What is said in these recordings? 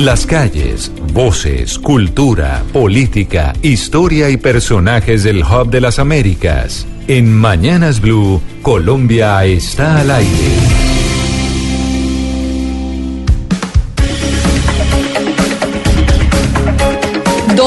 Las calles, voces, cultura, política, historia y personajes del Hub de las Américas. En Mañanas Blue, Colombia está al aire.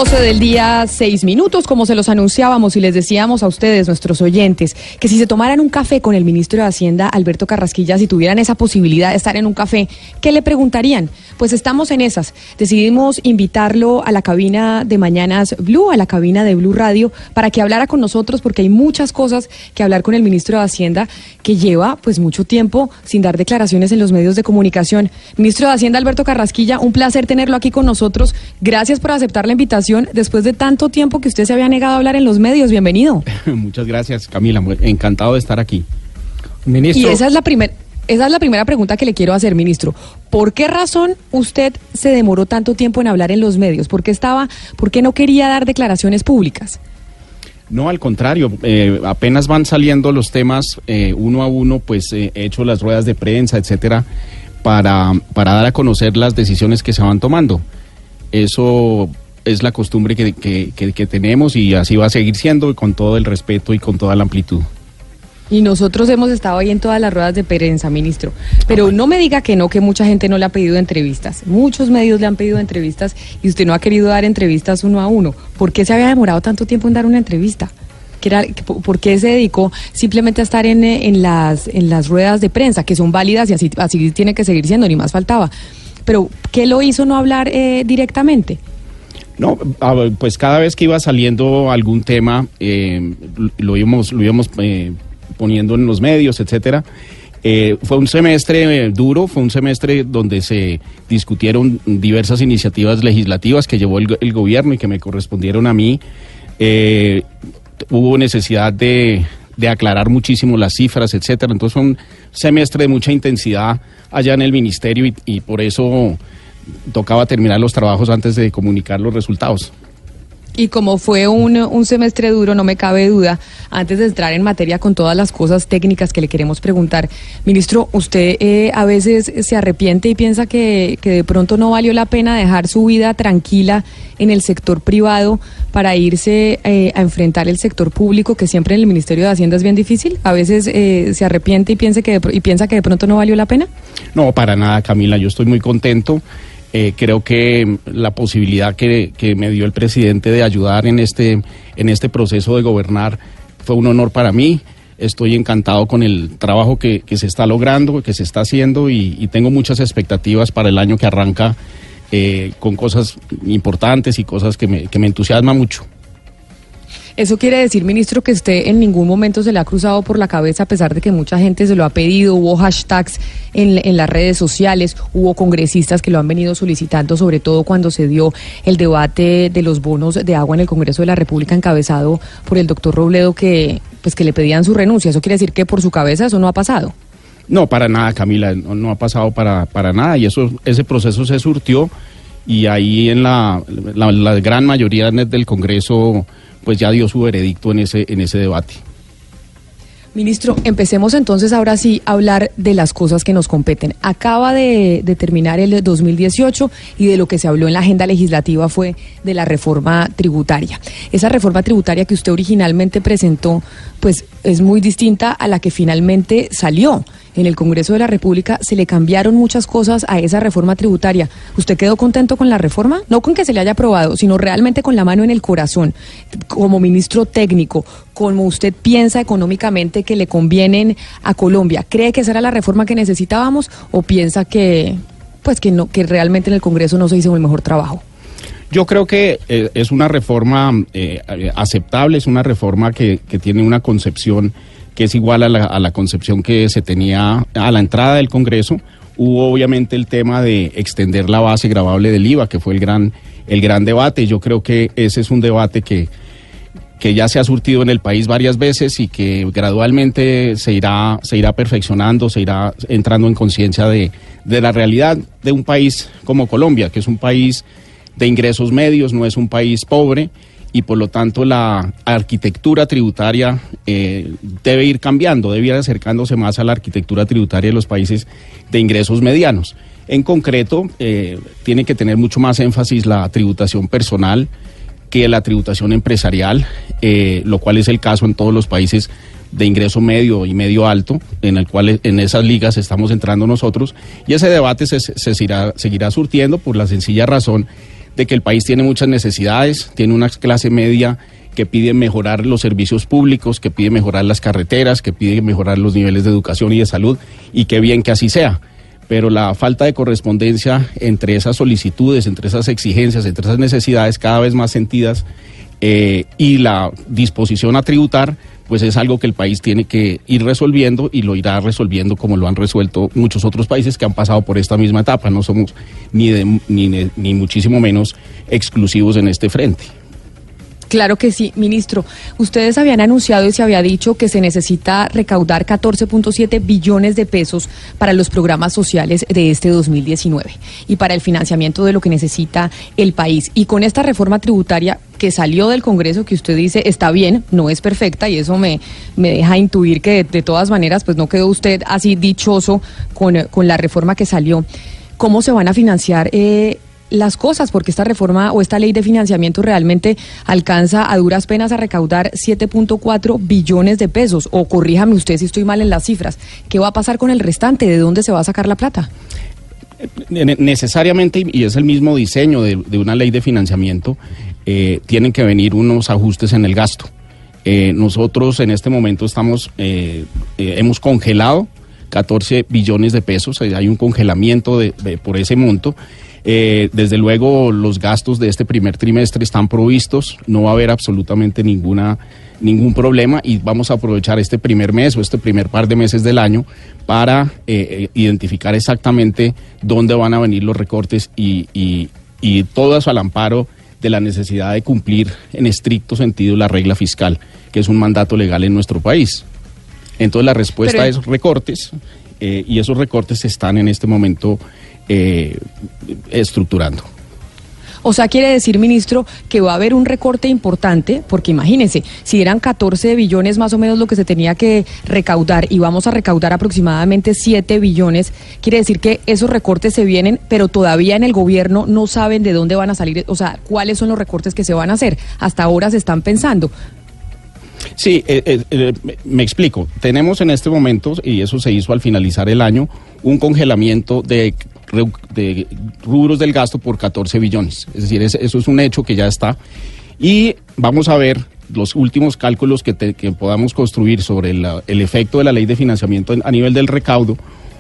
12 del día, 6 minutos, como se los anunciábamos y les decíamos a ustedes, nuestros oyentes, que si se tomaran un café con el ministro de Hacienda, Alberto Carrasquilla, si tuvieran esa posibilidad de estar en un café, ¿qué le preguntarían? Pues estamos en esas. Decidimos invitarlo a la cabina de Mañanas Blue, a la cabina de Blue Radio, para que hablara con nosotros, porque hay muchas cosas que hablar con el ministro de Hacienda, que lleva pues mucho tiempo sin dar declaraciones en los medios de comunicación. Ministro de Hacienda, Alberto Carrasquilla, un placer tenerlo aquí con nosotros. Gracias por aceptar la invitación después de tanto tiempo que usted se había negado a hablar en los medios. Bienvenido. Muchas gracias, Camila. Encantado de estar aquí. Ministro. Y esa es la primera. Esa es la primera pregunta que le quiero hacer, ministro. ¿Por qué razón usted se demoró tanto tiempo en hablar en los medios? ¿Por qué estaba, por qué no quería dar declaraciones públicas? No, al contrario, eh, apenas van saliendo los temas eh, uno a uno, pues eh, he hecho las ruedas de prensa, etcétera, para, para dar a conocer las decisiones que se van tomando. Eso es la costumbre que, que, tenemos y así va a seguir siendo con todo el respeto y con toda la amplitud. Y nosotros hemos estado ahí en todas las ruedas de prensa, ministro. Pero no me diga que no, que mucha gente no le ha pedido entrevistas. Muchos medios le han pedido entrevistas y usted no ha querido dar entrevistas uno a uno. ¿Por qué se había demorado tanto tiempo en dar una entrevista? ¿Por qué se dedicó simplemente a estar en, en, las, en las ruedas de prensa, que son válidas y así, así tiene que seguir siendo, ni más faltaba? Pero, ¿qué lo hizo no hablar eh, directamente? No, pues cada vez que iba saliendo algún tema, eh, lo íbamos, eh, poniendo en los medios, etcétera. Eh, fue un semestre duro, fue un semestre donde se discutieron diversas iniciativas legislativas que llevó el, gobierno y que me correspondieron a mí. hubo necesidad de, de aclarar muchísimo las cifras, etcétera. Entonces fue un semestre de mucha intensidad allá en el ministerio y por eso tocaba terminar los trabajos antes de comunicar los resultados. Y como fue un, un, semestre duro, no me cabe duda, antes de entrar en materia con todas las cosas técnicas que le queremos preguntar, ministro, ¿usted eh, a veces se arrepiente y piensa que, que, de pronto no valió la pena dejar su vida tranquila en el sector privado para irse eh, a enfrentar el sector público, que siempre en el Ministerio de Hacienda es bien difícil? ¿A veces eh, se arrepiente y, piensa que y piensa que de pronto no valió la pena? No, para nada, Camila, yo estoy muy contento. Eh, creo que la posibilidad que, me dio el presidente de ayudar en este, en este proceso de gobernar fue un honor para mí. Estoy encantado con el trabajo que, se está logrando, que se está haciendo y, tengo muchas expectativas para el año que arranca eh, con cosas importantes y cosas que me, que me entusiasman mucho. ¿Eso quiere decir, ministro, que usted en ningún momento se le ha cruzado por la cabeza, a pesar de que mucha gente se lo ha pedido, hubo hashtags en, las redes sociales, hubo congresistas que lo han venido solicitando, sobre todo cuando se dio el debate de los bonos de agua en el Congreso de la República encabezado por el doctor Robledo, que, pues, que le pedían su renuncia? ¿Eso quiere decir que por su cabeza eso no ha pasado? No, para nada, Camila, no, ha pasado para, para nada y eso, ese proceso se surtió y ahí en la, la, la gran mayoría del Congreso pues ya dio su veredicto en ese, en ese debate. Ministro, empecemos entonces ahora sí a hablar de las cosas que nos competen. Acaba de, de, terminar el 2018 y de lo que se habló en la agenda legislativa fue de la reforma tributaria. Esa reforma tributaria que usted originalmente presentó, pues es muy distinta a la que finalmente salió en el Congreso de la República se le cambiaron muchas cosas a esa reforma tributaria. ¿Usted quedó contento con la reforma? No con que se le haya aprobado, sino realmente con la mano en el corazón, como ministro técnico, como usted piensa económicamente que le convienen a Colombia. ¿Cree que esa era la reforma que necesitábamos o piensa que pues que no que realmente en el Congreso no se hizo el mejor trabajo? Yo creo que eh, es una reforma eh, aceptable, es una reforma que, que tiene una concepción que es igual a la, concepción que se tenía a la entrada del Congreso. Hubo obviamente el tema de extender la base grabable del IVA, que fue el gran, el gran debate. Yo creo que ese es un debate que, que ya se ha surtido en el país varias veces y que gradualmente se irá, se irá perfeccionando, se irá entrando en conciencia de, de la realidad de un país como Colombia, que es un país de ingresos medios, no es un país pobre y por lo tanto la arquitectura tributaria eh, debe ir cambiando, debe ir acercándose más a la arquitectura tributaria de los países de ingresos medianos. En concreto, eh, tiene que tener mucho más énfasis la tributación personal que la tributación empresarial, eh, lo cual es el caso en todos los países de ingreso medio y medio alto, en el cual en esas ligas estamos entrando nosotros, y ese debate se, se seguirá, seguirá surtiendo por la sencilla razón de que el país tiene muchas necesidades, tiene una clase media que pide mejorar los servicios públicos, que pide mejorar las carreteras, que pide mejorar los niveles de educación y de salud, y qué bien que así sea. Pero la falta de correspondencia entre esas solicitudes, entre esas exigencias, entre esas necesidades cada vez más sentidas eh, y la disposición a tributar, pues es algo que el país tiene que ir resolviendo y lo irá resolviendo como lo han resuelto muchos otros países que han pasado por esta misma etapa. No somos ni, ni, ni muchísimo menos exclusivos en este frente. Claro que sí, ministro. Ustedes habían anunciado y se había dicho que se necesita recaudar 14.7 billones de pesos para los programas sociales de este 2019 y para el financiamiento de lo que necesita el país. Y con esta reforma tributaria que salió del Congreso, que usted dice está bien, no es perfecta y eso me, me deja intuir que de, todas maneras pues no quedó usted así dichoso con, con la reforma que salió. ¿Cómo se van a financiar? Eh, las cosas, porque esta reforma o esta ley de financiamiento realmente alcanza a duras penas a recaudar 7.4 billones de pesos. O corríjame usted si estoy mal en las cifras. ¿Qué va a pasar con el restante? ¿De dónde se va a sacar la plata? Eh, necesariamente, y es el mismo diseño de, una ley de financiamiento, eh, tienen que venir unos ajustes en el gasto. Eh, nosotros en este momento estamos, hemos congelado 14 billones de pesos, hay un congelamiento de, por ese monto. Eh, desde luego, los gastos de este primer trimestre están provistos, no va a haber absolutamente ninguna ningún problema y vamos a aprovechar este primer mes o este primer par de meses del año para eh, eh, identificar exactamente dónde van a venir los recortes y, y, todo eso al amparo de la necesidad de cumplir en estricto sentido la regla fiscal, que es un mandato legal en nuestro país. Entonces la respuesta es recortes y esos recortes están en este momento eh, estructurando. O sea, quiere decir, ministro, que va a haber un recorte importante, porque imagínense, si eran 14 billones más o menos lo que se tenía que recaudar y vamos a recaudar aproximadamente 7 billones, quiere decir que esos recortes se vienen, pero todavía en el gobierno no saben de dónde van a salir, o sea, cuáles son los recortes que se van a hacer. Hasta ahora se están pensando. Sí, eh, eh, eh, me explico. Tenemos en este momento, y eso se hizo al finalizar el año, un congelamiento de, de rubros del gasto por 14 billones. Es decir, eso es un hecho que ya está. Y vamos a ver los últimos cálculos que, podamos construir sobre el efecto de la ley de financiamiento a nivel del recaudo,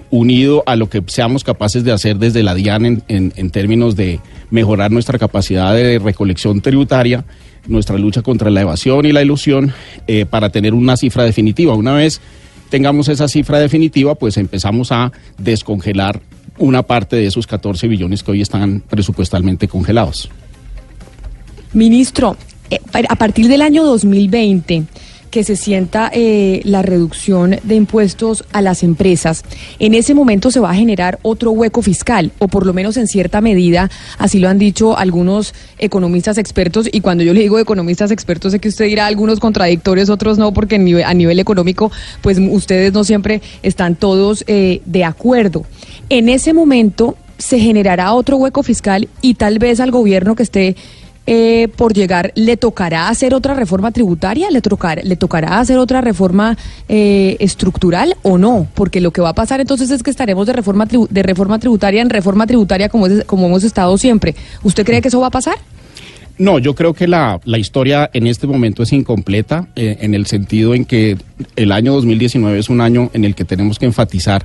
unido a lo que seamos capaces de hacer desde la DIAN en términos de mejorar nuestra capacidad de recolección tributaria nuestra lucha contra la evasión y la ilusión eh, para tener una cifra definitiva. Una vez tengamos esa cifra definitiva, pues empezamos a descongelar una parte de esos 14 billones que hoy están presupuestalmente congelados. Ministro, eh, a partir del año 2020 que se sienta eh, la reducción de impuestos a las empresas, en ese momento se va a generar otro hueco fiscal, o por lo menos en cierta medida, así lo han dicho algunos economistas expertos, y cuando yo le digo economistas expertos, sé que usted dirá algunos contradictorios, otros no, porque a nivel económico, pues ustedes no siempre están todos eh, de acuerdo. En ese momento se generará otro hueco fiscal y tal vez al gobierno que esté eh, por llegar, ¿le tocará hacer otra reforma tributaria? ¿Le, ¿Le tocará hacer otra reforma eh, estructural o no? Porque lo que va a pasar entonces es que estaremos de reforma, de reforma tributaria en reforma tributaria como, como hemos estado siempre. ¿Usted cree que eso va a pasar? No, yo creo que la, la historia en este momento es incompleta eh, en el sentido en que el año 2019 es un año en el que tenemos que enfatizar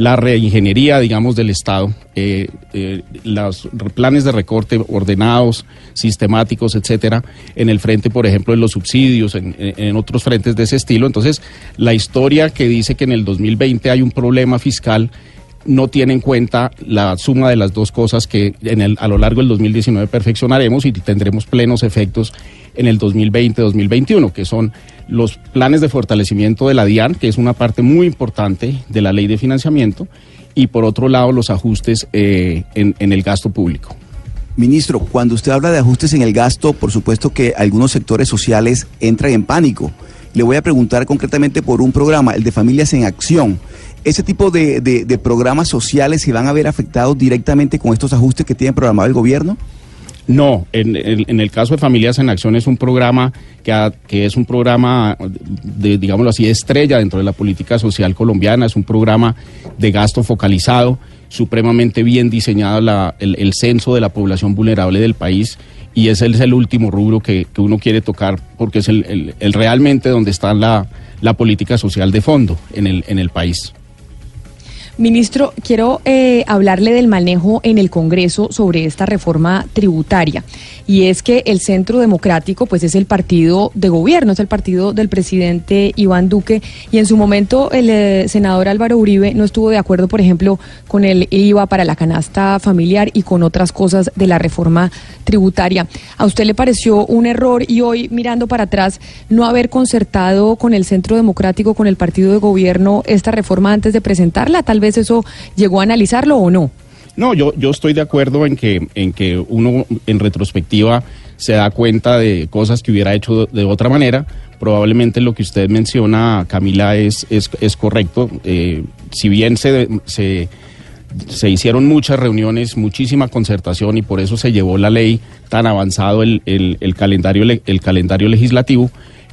la reingeniería, digamos, del Estado, eh, eh, los planes de recorte ordenados, sistemáticos, etcétera, en el frente, por ejemplo, de los subsidios, en, en, otros frentes de ese estilo. Entonces, la historia que dice que en el 2020 hay un problema fiscal no tiene en cuenta la suma de las dos cosas que en el, a lo largo del 2019 perfeccionaremos y tendremos plenos efectos en el 2020-2021, que son los planes de fortalecimiento de la DIAN, que es una parte muy importante de la ley de financiamiento, y por otro lado los ajustes eh, en, en el gasto público. Ministro, cuando usted habla de ajustes en el gasto, por supuesto que algunos sectores sociales entran en pánico. Le voy a preguntar concretamente por un programa, el de Familias en Acción. ¿Ese tipo de, de programas sociales se van a ver afectados directamente con estos ajustes que tiene programado el gobierno? No, en, el caso de Familias en Acción es un programa que, que, es un programa, de, digámoslo así, estrella dentro de la política social colombiana, es un programa de gasto focalizado, supremamente bien diseñado la, el, censo de la población vulnerable del país y ese es el último rubro que, uno quiere tocar porque es el, el realmente donde está la, la política social de fondo en el, en el país. Ministro, quiero eh, hablarle del manejo en el Congreso sobre esta reforma tributaria. Y es que el Centro Democrático, pues es el partido de gobierno, es el partido del presidente Iván Duque. Y en su momento el eh, senador Álvaro Uribe no estuvo de acuerdo, por ejemplo, con el IVA para la canasta familiar y con otras cosas de la reforma tributaria. ¿A usted le pareció un error y hoy, mirando para atrás, no haber concertado con el Centro Democrático, con el partido de gobierno, esta reforma antes de presentarla? Tal vez eso llegó a analizarlo o no. No, yo, yo estoy de acuerdo en que, en que uno en retrospectiva se da cuenta de cosas que hubiera hecho de otra manera. Probablemente lo que usted menciona, Camila, es, es, correcto. Eh, si bien se, se, se, hicieron muchas reuniones, muchísima concertación y por eso se llevó la ley tan avanzado el, el, calendario, el calendario legislativo,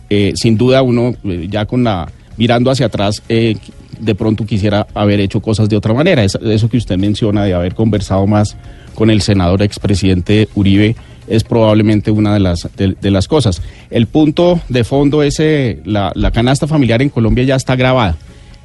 eh, sin duda uno eh, ya con la mirando hacia atrás de pronto quisiera haber hecho cosas de otra manera. Eso, que usted menciona de haber conversado más con el senador expresidente Uribe es probablemente una de las, de, las cosas. El punto de fondo es eh, la, canasta familiar en Colombia ya está grabada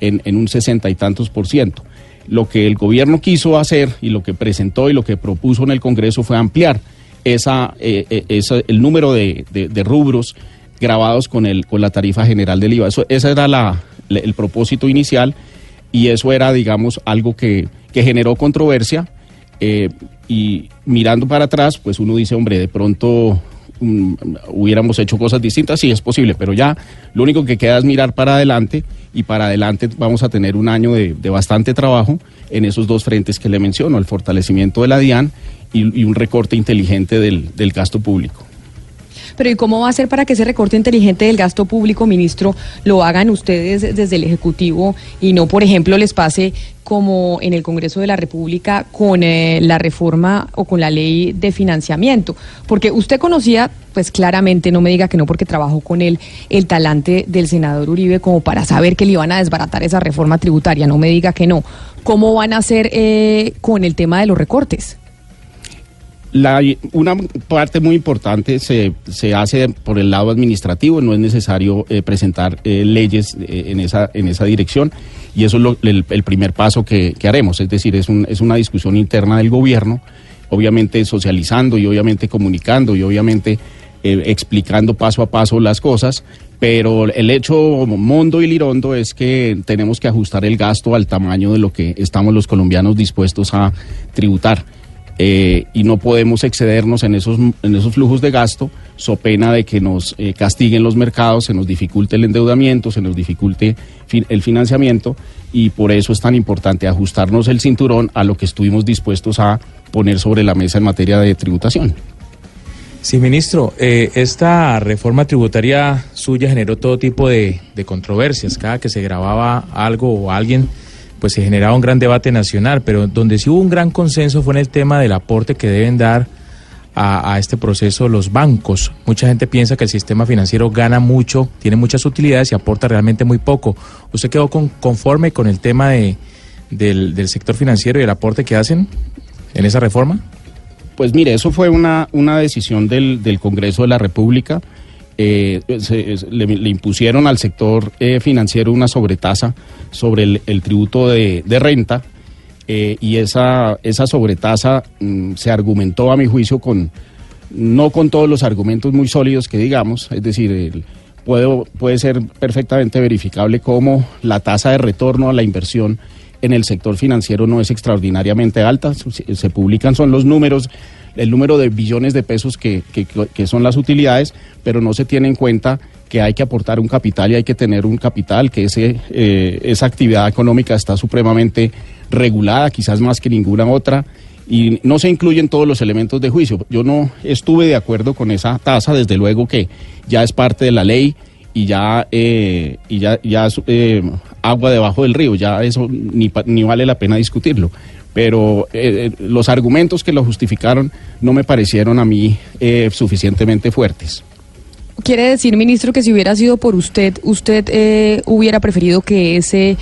en, en un sesenta y tantos por ciento. Lo que el gobierno quiso hacer y lo que presentó y lo que propuso en el Congreso fue ampliar esa, eh, eh, el número de, de, rubros grabados con, el, con la tarifa general del IVA. Eso, esa era la, el propósito inicial y eso era, digamos, algo que, generó controversia. Eh, y mirando para atrás, pues uno dice, hombre, de pronto mm, hubiéramos hecho cosas distintas, sí es posible, pero ya lo único que queda es mirar para adelante y para adelante vamos a tener un año de, bastante trabajo en esos dos frentes que le menciono, el fortalecimiento de la DIAN y, un recorte inteligente del gasto público. Pero ¿y cómo va a ser para que ese recorte inteligente del gasto público, ministro, lo hagan ustedes desde el Ejecutivo y no, por ejemplo, les pase como en el Congreso de la República con eh, la reforma o con la ley de financiamiento? Porque usted conocía, pues claramente, no me diga que no porque trabajó con él, el talante del senador Uribe como para saber que le iban a desbaratar esa reforma tributaria, no me diga que no. ¿Cómo van a hacer eh, con el tema de los recortes? La, una parte muy importante se, se, hace por el lado administrativo, no es necesario eh, presentar eh, leyes eh, en, esa, en esa dirección y eso es el, primer paso que, haremos, es decir, es, un, es una discusión interna del gobierno, obviamente socializando y obviamente comunicando y obviamente explicando paso a paso las cosas, pero el hecho mondo y lirondo es que tenemos que ajustar el gasto al tamaño de lo que estamos los colombianos dispuestos a tributar. Eh, y no podemos excedernos en esos, en esos flujos de gasto, so pena de que nos eh, castiguen los mercados, se nos dificulte el endeudamiento, se nos dificulte el financiamiento y por eso es tan importante ajustarnos el cinturón a lo que estuvimos dispuestos a poner sobre la mesa en materia de tributación. Sí, ministro, eh, esta reforma tributaria suya generó todo tipo de, de controversias. Cada que se grababa algo o alguien pues se generaba un gran debate nacional, pero donde sí hubo un gran consenso fue en el tema del aporte que deben dar a, este proceso los bancos. Mucha gente piensa que el sistema financiero gana mucho, tiene muchas utilidades y aporta realmente muy poco. ¿Usted quedó conforme con el tema de, del, sector financiero y el aporte que hacen en esa reforma? Pues mire, eso fue una, una decisión del, del Congreso de la República. Eh, le, impusieron al sector eh, financiero una sobretasa sobre el, tributo de, renta eh, y esa, esa sobretasa mm, se argumentó a mi juicio con no con todos los argumentos muy sólidos que digamos, es decir, puede, puede ser perfectamente verificable cómo la tasa de retorno a la inversión en el sector financiero no es extraordinariamente alta, se publican son los números el número de billones de pesos que, que, son las utilidades, pero no se tiene en cuenta que hay que aportar un capital y hay que tener un capital, que ese, eh, esa actividad económica está supremamente regulada, quizás más que ninguna otra, y no se incluyen todos los elementos de juicio. Yo no estuve de acuerdo con esa tasa, desde luego que ya es parte de la ley y ya eh, y ya ya eh, agua debajo del río, ya eso ni, ni vale la pena discutirlo. Pero eh, los argumentos que lo justificaron no me parecieron a mí suficientemente fuertes. Quiere decir, ministro, que si hubiera sido por usted, usted hubiera preferido que ese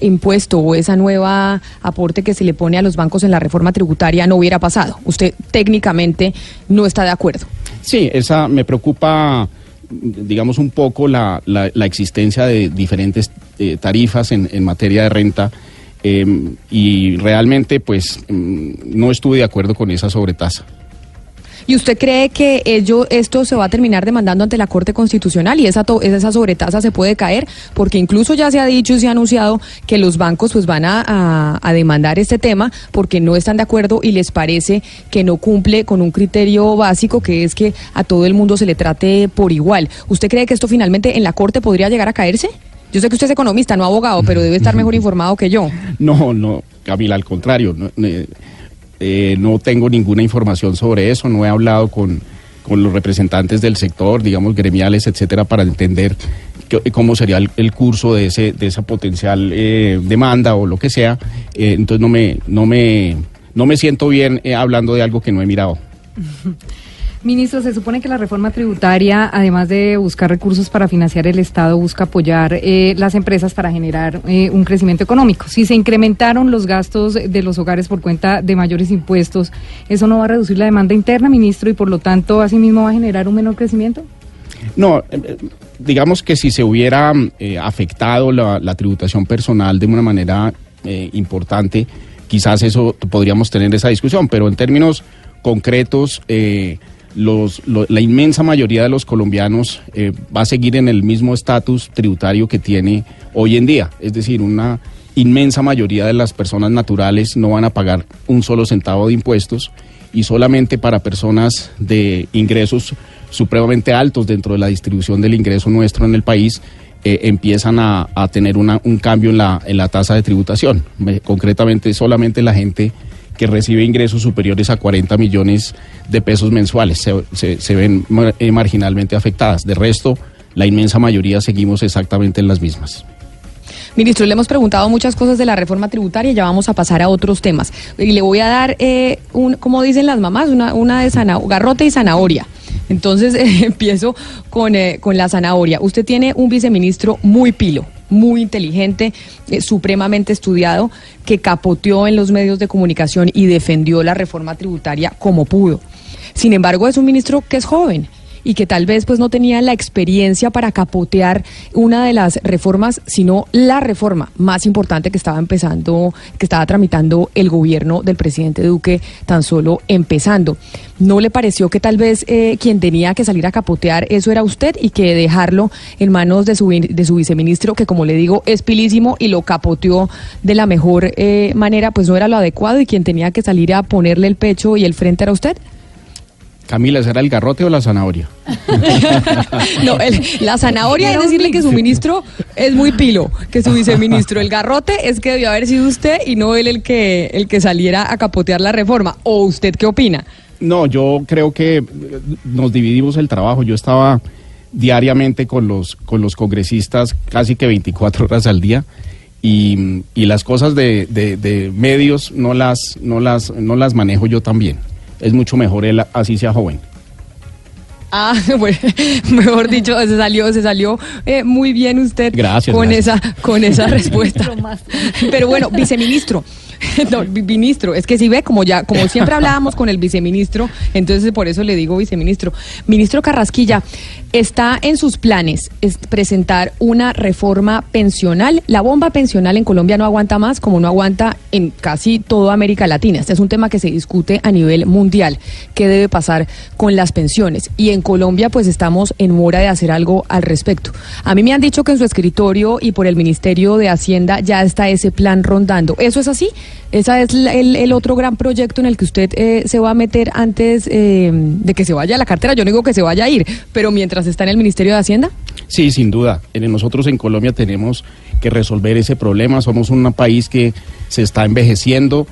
impuesto o esa nueva aporte que se le pone a los bancos en la reforma tributaria no hubiera pasado. Usted técnicamente no está de acuerdo. Sí, esa me preocupa digamos un poco la, la, existencia de diferentes eh, tarifas en, en, materia de renta em, y realmente pues mm, no estuve de acuerdo con esa sobretasa. ¿Y usted cree que ello, esto se va a terminar demandando ante la Corte Constitucional y esa, esa sobretasa se puede caer? Porque incluso ya se ha dicho y se ha anunciado que los bancos pues van a, demandar este tema porque no están de acuerdo y les parece que no cumple con un criterio básico que es que a todo el mundo se le trate por igual. ¿Usted cree que esto finalmente en la Corte podría llegar a caerse? Yo sé que usted es economista, no abogado, pero debe estar mejor informado que yo. No, no, Camila, al contrario. No, eh, no tengo ninguna información sobre eso, no he hablado con, los representantes del sector, digamos, gremiales, etcétera, para entender cómo sería el, curso de, ese, de esa potencial eh, demanda o lo que sea. Eh, entonces no me, no, me, no me siento bien hablando de algo que no he mirado. Ministro, se supone que la reforma tributaria, además de buscar recursos para financiar el Estado, busca apoyar eh, las empresas para generar eh, un crecimiento económico. Si se incrementaron los gastos de los hogares por cuenta de mayores impuestos, ¿eso no va a reducir la demanda interna, ministro, y por lo tanto, asimismo, va a generar un menor crecimiento? No, eh, digamos que si se hubiera afectado la, tributación personal de una manera importante, quizás eso podríamos tener esa discusión, pero en términos concretos, los, la inmensa mayoría de los colombianos eh, va a seguir en el mismo estatus tributario que tiene hoy en día. Es decir, una inmensa mayoría de las personas naturales no van a pagar un solo centavo de impuestos y solamente para personas de ingresos supremamente altos dentro de la distribución del ingreso nuestro en el país eh, empiezan a, tener una, un cambio en la, en la tasa de tributación. Concretamente, solamente la gente que recibe ingresos superiores a 40 millones de pesos mensuales se, se, ven eh, marginalmente afectadas. De resto, la inmensa mayoría seguimos exactamente en las mismas. Ministro, le hemos preguntado muchas cosas de la reforma tributaria, ya vamos a pasar a otros temas. Y le voy a dar, eh, un, como dicen las mamás, una, una de garrote y zanahoria. Entonces empiezo con, eh, con la zanahoria. Usted tiene un viceministro muy pilo, muy inteligente, eh, supremamente estudiado, que capoteó en los medios de comunicación y defendió la reforma tributaria como pudo. Sin embargo, es un ministro que es joven y que tal vez pues no tenía la experiencia para capotear una de las reformas, sino la reforma más importante que estaba empezando, que estaba tramitando el gobierno del presidente Duque tan solo empezando. ¿No le pareció que tal vez eh, quien tenía que salir a capotear eso era usted y que dejarlo en manos de su, de su viceministro, que como le digo es pilísimo y lo capoteó de la mejor eh, manera, pues no era lo adecuado y quien tenía que salir a ponerle el pecho y el frente era usted? Camila, ¿será el garrote o la zanahoria? no, la zanahoria es decirle que su ministro es muy pilo, que su viceministro. El garrote es que debió haber sido usted y no él el que, el que saliera a capotear la reforma. ¿O usted qué opina? No, yo creo que nos dividimos el trabajo. Yo estaba diariamente con los, con los congresistas casi que 24 horas al día. Y, las cosas de, de, medios no las, no, las, no las manejo yo también es mucho mejor él así sea joven. Ah, bueno, mejor dicho, se salió, se salió eh, muy bien usted con esa, con esa respuesta. Pero bueno, viceministro, no, ministro, es que si ve, como ya, como siempre hablábamos con el viceministro, entonces por eso le digo viceministro. Ministro Carrasquilla, está en sus planes presentar una reforma pensional. La bomba pensional en Colombia no aguanta más, como no aguanta en casi toda América Latina. Este es un tema que se discute a nivel mundial. ¿Qué debe pasar con las pensiones? Y en Colombia, pues estamos en mora de hacer algo al respecto. A mí me han dicho que en su escritorio y por el Ministerio de Hacienda ya está ese plan rondando. ¿Eso es así? ¿Ese es el, otro gran proyecto en el que usted eh, se va a meter antes eh, de que se vaya a la cartera? Yo no digo que se vaya a ir, pero mientras está en el Ministerio de Hacienda. Sí, sin duda. Nosotros en Colombia tenemos que resolver ese problema. Somos un país que se está envejeciendo.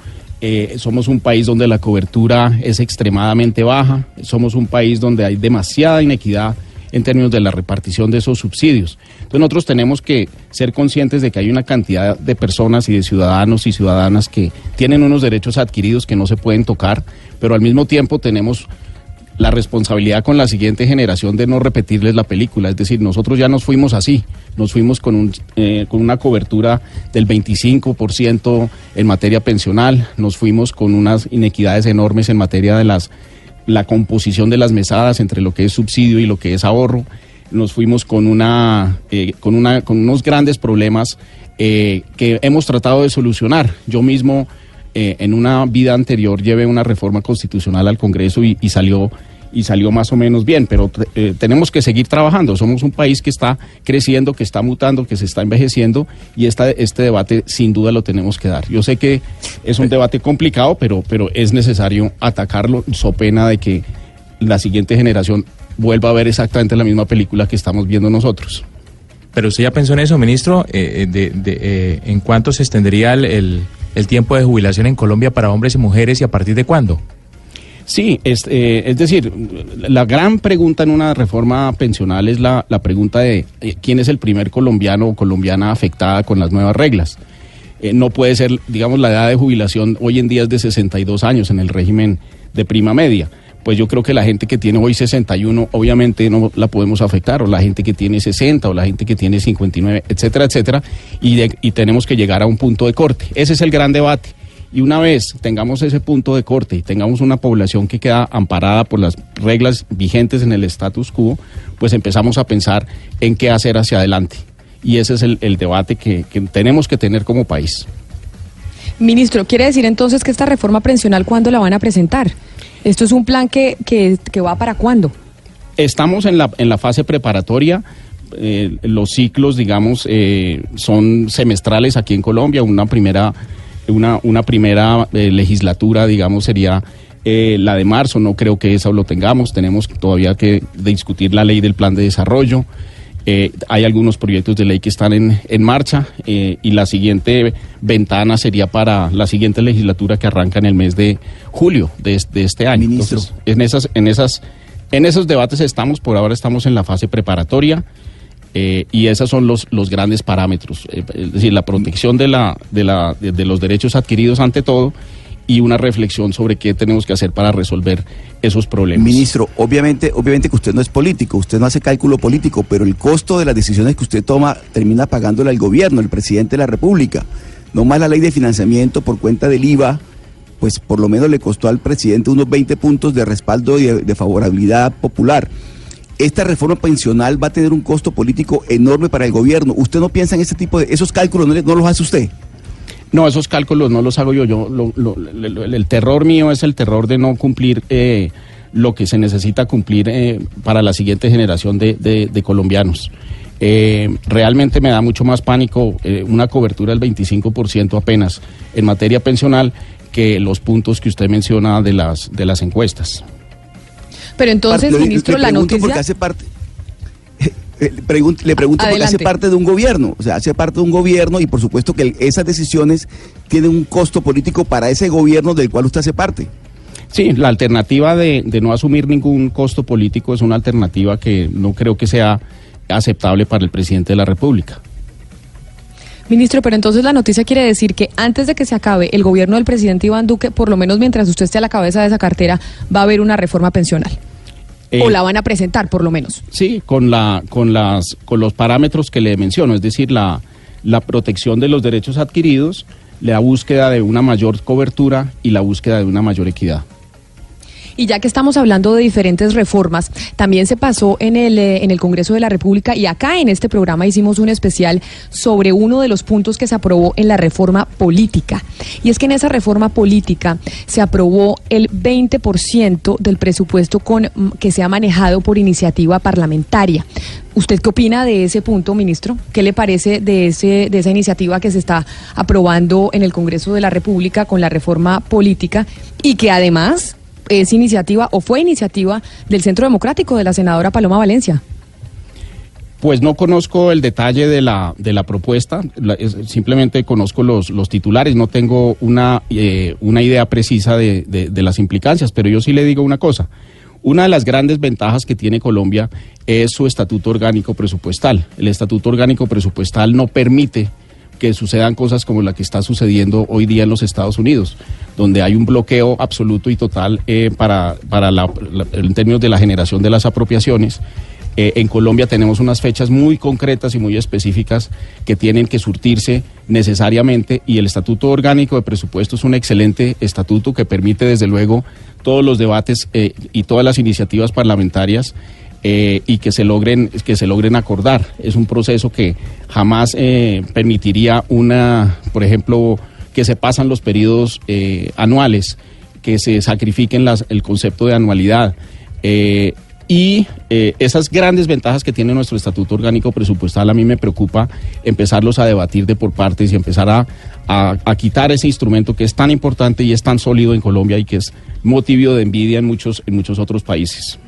Eh, somos un país donde la cobertura es extremadamente baja, somos un país donde hay demasiada inequidad en términos de la repartición de esos subsidios. Entonces nosotros tenemos que ser conscientes de que hay una cantidad de personas y de ciudadanos y ciudadanas que tienen unos derechos adquiridos que no se pueden tocar, pero al mismo tiempo tenemos la responsabilidad con la siguiente generación de no repetirles la película. Es decir, nosotros ya nos fuimos así, nos fuimos con, un, eh, con una cobertura del 25% en materia pensional, nos fuimos con unas inequidades enormes en materia de las la composición de las mesadas entre lo que es subsidio y lo que es ahorro. Nos fuimos con, una, eh, con, una, con unos grandes problemas eh, que hemos tratado de solucionar. Yo mismo eh, en una vida anterior llevé una reforma constitucional al Congreso y salió y salió más o menos bien, pero eh, tenemos que seguir trabajando. Somos un país que está creciendo, que está mutando, que se está envejeciendo y este debate sin duda lo tenemos que dar. Yo sé que es un debate complicado, pero, pero es necesario atacarlo, so pena de que la siguiente generación vuelva a ver exactamente la misma película que estamos viendo nosotros. Pero usted ya pensó en eso, ministro, eh, de, en cuánto se extendería el tiempo de jubilación en Colombia para hombres y mujeres y a partir de cuándo? Sí, es, eh, es decir, la gran pregunta en una reforma pensional es la, la pregunta de eh, quién es el primer colombiano o colombiana afectada con las nuevas reglas. Eh, no puede ser, digamos, la edad de jubilación hoy en día es de 62 años en el régimen de prima media. Pues yo creo que la gente que tiene hoy 61 obviamente no la podemos afectar, o la gente que tiene 60, o la gente que tiene 59, etcétera, etcétera, y, y tenemos que llegar a un punto de corte. Ese es el gran debate y una vez tengamos ese punto de corte y tengamos una población que queda amparada por las reglas vigentes en el status quo, pues empezamos a pensar en qué hacer hacia adelante. Y ese es el, debate que, tenemos que tener como país. Ministro, ¿quiere decir entonces que esta reforma pensional cuándo la van a presentar? ¿Esto es un plan que, que, va para cuándo? Estamos en la, en la fase preparatoria. Eh, los ciclos, digamos, eh, son semestrales aquí en Colombia. Una primera una, una primera eh, legislatura, digamos, sería eh, la de marzo. No creo que eso lo tengamos. Tenemos todavía que discutir la ley del plan de desarrollo. Eh, hay algunos proyectos de ley que están en, en marcha y la siguiente ventana sería para la siguiente legislatura que arranca en el mes de julio de, de este año. Entonces, en esas, en esas, en esos debates estamos. Por ahora estamos en la fase preparatoria. Eh, y esos son los, los grandes parámetros, eh, es decir, la protección de, la, de, la, de, los derechos adquiridos ante todo y una reflexión sobre qué tenemos que hacer para resolver esos problemas. Ministro, obviamente, obviamente que usted no es político, usted no hace cálculo político, pero el costo de las decisiones que usted toma termina pagándole al gobierno, el presidente de la República. No más la ley de financiamiento por cuenta del IVA, pues por lo menos le costó al presidente unos 20 puntos de respaldo y de favorabilidad popular esta reforma pensional va a tener un costo político enorme para el gobierno. ¿Usted no piensa en ese tipo de esos cálculos? ¿No, los hace usted? No, esos cálculos no los hago yo. yo el terror mío es el terror de no cumplir eh, lo que se necesita cumplir eh, para la siguiente generación de, colombianos. Eh, realmente me da mucho más pánico una cobertura del 25% apenas en materia pensional que los puntos que usted menciona de las, de las encuestas. Pero entonces, ministro, la noticia... Porque hace parte... Eh, le pregunto, pregunto porque hace parte de un gobierno, o sea, hace parte de un gobierno y por supuesto que esas decisiones tienen un costo político para ese gobierno del cual usted hace parte. Sí, la alternativa de, de no asumir ningún costo político es una alternativa que no creo que sea aceptable para el presidente de la República. Ministro, pero entonces la noticia quiere decir que antes de que se acabe el gobierno del presidente Iván Duque, por lo menos mientras usted esté a la cabeza de esa cartera, va a haber una reforma pensional. Eh, o la van a presentar, por lo menos. Sí, con, la, con, las, con los parámetros que le menciono, es decir, la, la protección de los derechos adquiridos, la búsqueda de una mayor cobertura y la búsqueda de una mayor equidad. Y ya que estamos hablando de diferentes reformas, también se pasó en el, eh, en el Congreso de la República y acá en este programa hicimos un especial sobre uno de los puntos que se aprobó en la reforma política. Y es que en esa reforma política se aprobó el 20% del presupuesto con, mm, que se ha manejado por iniciativa parlamentaria. ¿Usted qué opina de ese punto, ministro? ¿Qué le parece de, ese, de esa iniciativa que se está aprobando en el Congreso de la República con la reforma política y que además es iniciativa o fue iniciativa del Centro Democrático de la senadora Paloma Valencia. Pues no conozco el detalle de la, de la propuesta, simplemente conozco los, los titulares, no tengo una, eh, una idea precisa de, de, las implicancias, pero yo sí le digo una cosa. Una de las grandes ventajas que tiene Colombia es su estatuto orgánico presupuestal. El estatuto orgánico presupuestal no permite que sucedan cosas como la que está sucediendo hoy día en los Estados Unidos, donde hay un bloqueo absoluto y total eh, para, para la, en términos de la generación de las apropiaciones. Eh, en Colombia tenemos unas fechas muy concretas y muy específicas que tienen que surtirse necesariamente y el Estatuto Orgánico de Presupuesto es un excelente estatuto que permite desde luego todos los debates eh, y todas las iniciativas parlamentarias eh, y que se logren que se logren acordar. Es un proceso que jamás permitiría una, por ejemplo, que se pasan los periodos anuales, que se sacrifiquen las, el concepto de anualidad y eh, esas grandes ventajas que tiene nuestro estatuto orgánico presupuestal a mí me preocupa empezarlos a debatir de por partes y empezar a, a, quitar ese instrumento que es tan importante y es tan sólido en Colombia y que es motivo de envidia en muchos, en muchos otros países.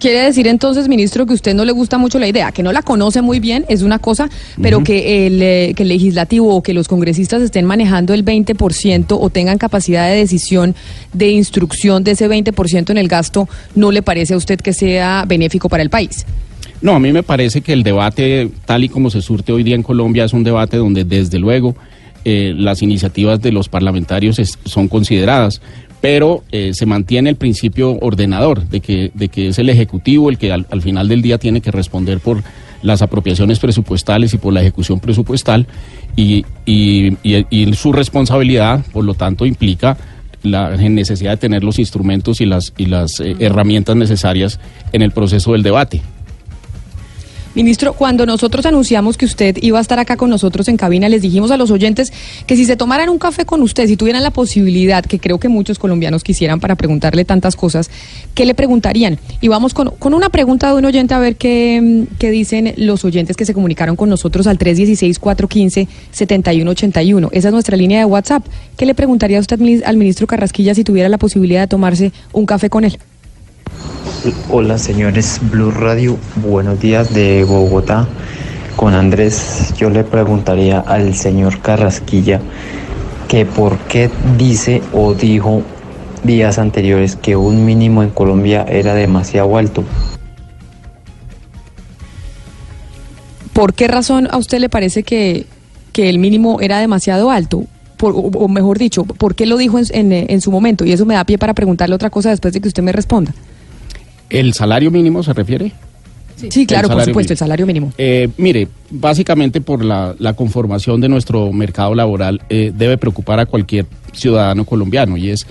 Quiere decir entonces, ministro, que a usted no le gusta mucho la idea, que no la conoce muy bien, es una cosa, pero que, el, eh, que el legislativo o que los congresistas estén manejando el 20% o tengan capacidad de decisión de instrucción de ese 20% en el gasto, ¿no le parece a usted que sea benéfico para el país? No, a mí me parece que el debate, tal y como se surte hoy día en Colombia, es un debate donde desde luego eh, las iniciativas de los parlamentarios son consideradas, pero eh, se mantiene el principio ordenador de que, de que es el Ejecutivo el que al, final del día tiene que responder por las apropiaciones presupuestales y por la ejecución presupuestal y, y, y, su responsabilidad, por lo tanto, implica la necesidad de tener los instrumentos y las, y las eh, herramientas necesarias en el proceso del debate. Ministro, cuando nosotros anunciamos que usted iba a estar acá con nosotros en cabina, les dijimos a los oyentes que si se tomaran un café con usted, si tuvieran la posibilidad, que creo que muchos colombianos quisieran para preguntarle tantas cosas, ¿qué le preguntarían? Y vamos con, una pregunta de un oyente a ver qué, qué dicen los oyentes que se comunicaron con nosotros al 316-415-7181. Esa es nuestra línea de WhatsApp. ¿Qué le preguntaría usted al ministro Carrasquilla si tuviera la posibilidad de tomarse un café con él? Hola señores Blue Radio, buenos días de Bogotá. Con Andrés yo le preguntaría al señor Carrasquilla que por qué dice o dijo días anteriores que un mínimo en Colombia era demasiado alto. ¿Por qué razón a usted le parece que, el mínimo era demasiado alto? o, mejor dicho, ¿por qué lo dijo en, en su momento? Y eso me da pie para preguntarle otra cosa después de que usted me responda. ¿El salario mínimo se refiere? Sí, claro, por supuesto, el salario mínimo. Eh, mire, básicamente por la, conformación de nuestro mercado laboral eh, debe preocupar a cualquier ciudadano colombiano y es,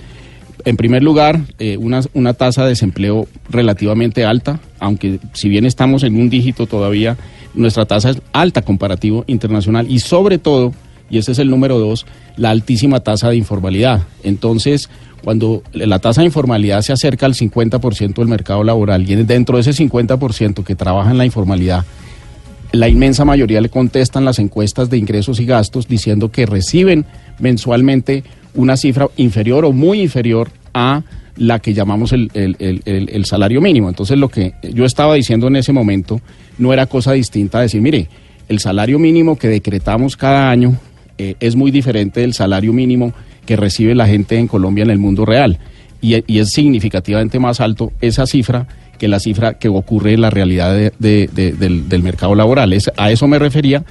en primer lugar, eh, una, una tasa de desempleo relativamente alta, aunque si bien estamos en un dígito todavía, nuestra tasa es alta comparativo internacional y sobre todo, y ese es el número dos, la altísima tasa de informalidad. Entonces, cuando la tasa de informalidad se acerca al 50% del mercado laboral y dentro de ese 50% que trabaja en la informalidad, la inmensa mayoría le contestan las encuestas de ingresos y gastos diciendo que reciben mensualmente una cifra inferior o muy inferior a la que llamamos el, salario mínimo. Entonces lo que yo estaba diciendo en ese momento no era cosa distinta a decir, mire, el salario mínimo que decretamos cada año eh, es muy diferente del salario mínimo que recibe la gente en Colombia en el mundo real. Y, es significativamente más alto esa cifra que la cifra que ocurre en la realidad del, mercado laboral. a eso me refería.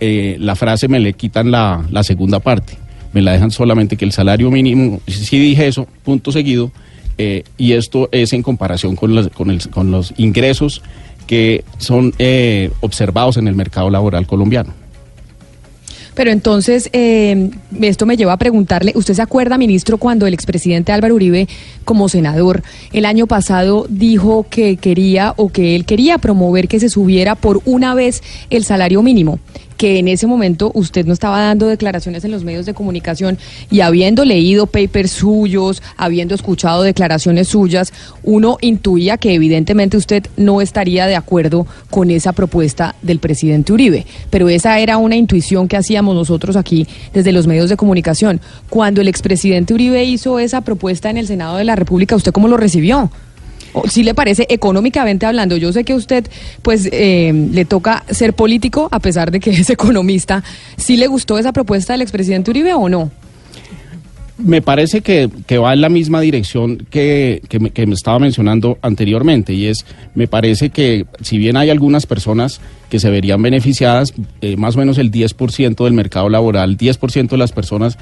Eh, la frase me le quitan la, segunda parte. Me la dejan solamente que el salario mínimo, si dije eso, punto seguido, eh, y esto es en comparación con los, con, con los ingresos que son eh, observados en el mercado laboral colombiano. Pero entonces, eh, esto me lleva a preguntarle, ¿usted se acuerda, ministro, cuando el expresidente Álvaro Uribe, como senador, el año pasado dijo que quería o que él quería promover que se subiera por una vez el salario mínimo? Que en ese momento usted no estaba dando declaraciones en los medios de comunicación y habiendo leído papers suyos, habiendo escuchado declaraciones suyas, uno intuía que evidentemente usted no estaría de acuerdo con esa propuesta del presidente Uribe. Pero esa era una intuición que hacíamos nosotros aquí desde los medios de comunicación. Cuando el expresidente Uribe hizo esa propuesta en el Senado de la República, ¿usted cómo lo recibió? ¿O ¿Sí le parece económicamente hablando? Yo sé que usted, pues, eh, le toca ser político a pesar de que es economista. ¿Sí le gustó esa propuesta del expresidente Uribe o no? Me parece que, que va en la misma dirección que, que me estaba mencionando anteriormente y es, me parece que si bien hay algunas personas que se verían beneficiadas, eh, más o menos el 10% del mercado laboral, 10% de las personas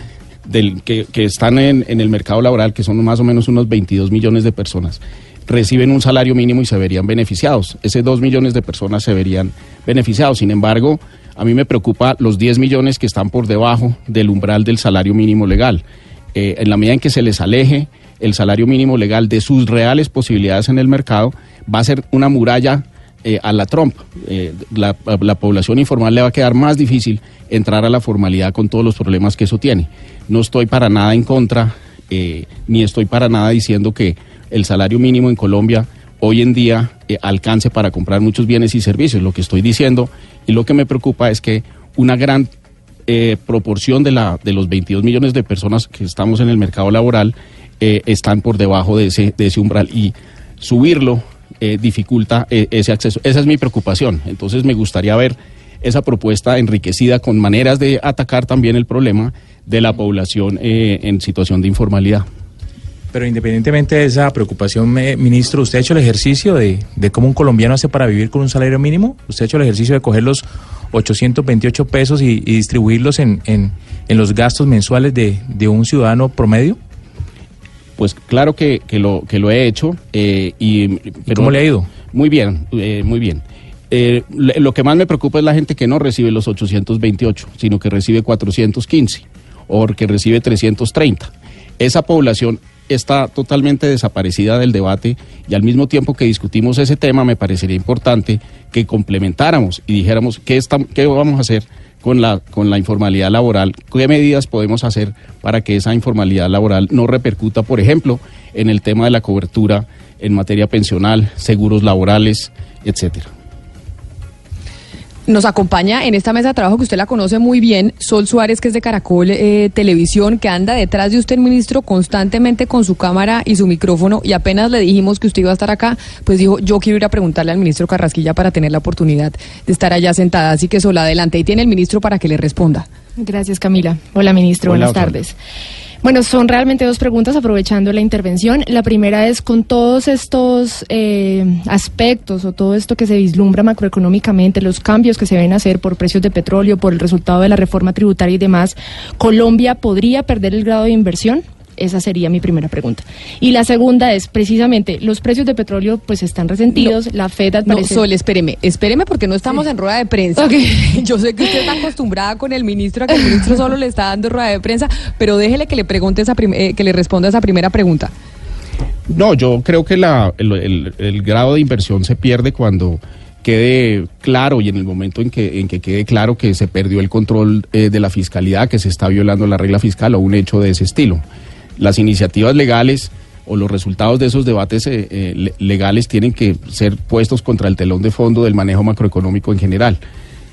del, que, que están en, en el mercado laboral, que son más o menos unos 22 millones de personas, reciben un salario mínimo y se verían beneficiados. Ese 2 millones de personas se verían beneficiados. Sin embargo, a mí me preocupa los 10 millones que están por debajo del umbral del salario mínimo legal. Eh, en la medida en que se les aleje el salario mínimo legal de sus reales posibilidades en el mercado, va a ser una muralla eh, a la Trump. Eh, la, la población informal le va a quedar más difícil entrar a la formalidad con todos los problemas que eso tiene. No estoy para nada en contra, ni estoy para nada diciendo que el salario mínimo en Colombia hoy en día eh, alcance para comprar muchos bienes y servicios. Lo que estoy diciendo y lo que me preocupa es que una gran eh, proporción de, la, de los 22 millones de personas que estamos en el mercado laboral eh, están por debajo de ese, de ese umbral y subirlo eh, dificulta ese acceso. Esa es mi preocupación. Entonces me gustaría ver esa propuesta enriquecida con maneras de atacar también el problema de la población en situación de informalidad. Pero independientemente de esa preocupación, ministro, ¿usted ha hecho el ejercicio de, de cómo un colombiano hace para vivir con un salario mínimo? ¿Usted ha hecho el ejercicio de coger los 828 pesos y, y distribuirlos en, en, en los gastos mensuales de, de un ciudadano promedio? Pues claro que, que lo, que lo he hecho. eh, y, pero- cómo le ha ido? Muy bien, eh, muy bien. Eh, lo que más me preocupa es la gente que no recibe los 828, sino que recibe 415 o que recibe 330. Esa población está totalmente desaparecida del debate y al mismo tiempo que discutimos ese tema me parecería importante que complementáramos y dijéramos qué, está- qué vamos a hacer con la, con la informalidad laboral, qué medidas podemos hacer para que esa informalidad laboral no repercuta, por ejemplo, en el tema de la cobertura en materia pensional, seguros laborales, etcétera. Nos acompaña en esta mesa de trabajo que usted la conoce muy bien, Sol Suárez, que es de Caracol eh, Televisión, que anda detrás de usted, ministro, constantemente con su cámara y su micrófono. Y apenas le dijimos que usted iba a estar acá, pues dijo, yo quiero ir a preguntarle al ministro Carrasquilla para tener la oportunidad de estar allá sentada. Así que Sol, adelante. Y tiene el ministro para que le responda. Gracias, Camila. Hola, ministro. Hola, Buenas tardes. Bueno, son realmente dos preguntas aprovechando la intervención. La primera es con todos estos eh, aspectos o todo esto que se vislumbra macroeconómicamente, los cambios que se ven hacer por precios de petróleo, por el resultado de la reforma tributaria y demás, ¿Colombia podría perder el grado de inversión? Esa sería mi primera pregunta. Y la segunda es, precisamente, los precios de petróleo pues están resentidos, la Fed al No, parecer... Sol, espéreme, espéreme porque no estamos en rueda de prensa. Yo sé que usted está acostumbrada con el ministro a que el ministro solo le está dando rueda de prensa, pero déjele que le pregunte esa prim- eh, que le responda esa primera pregunta. No, yo creo que la, el, el- el grado de inversión se pierde cuando quede claro y en el momento en que, en que quede claro que se perdió el control eh, de la fiscalidad, que se está violando la regla fiscal o un hecho de ese estilo. Las iniciativas legales o los resultados de esos debates eh, eh, le- legales tienen que ser puestos contra el telón de fondo del manejo macroeconómico en general.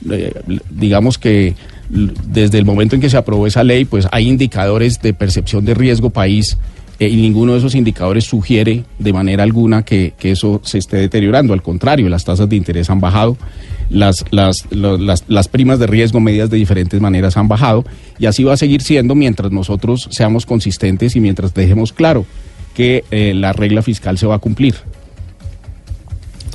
Eh, digamos que desde el momento en que se aprobó esa ley, pues hay indicadores de percepción de riesgo país y ninguno de esos indicadores sugiere de manera alguna que, que eso se esté deteriorando. Al contrario, las tasas de interés han bajado, las, las, las, las primas de riesgo medidas de diferentes maneras han bajado y así va a seguir siendo mientras nosotros seamos consistentes y mientras dejemos claro que eh, la regla fiscal se va a cumplir.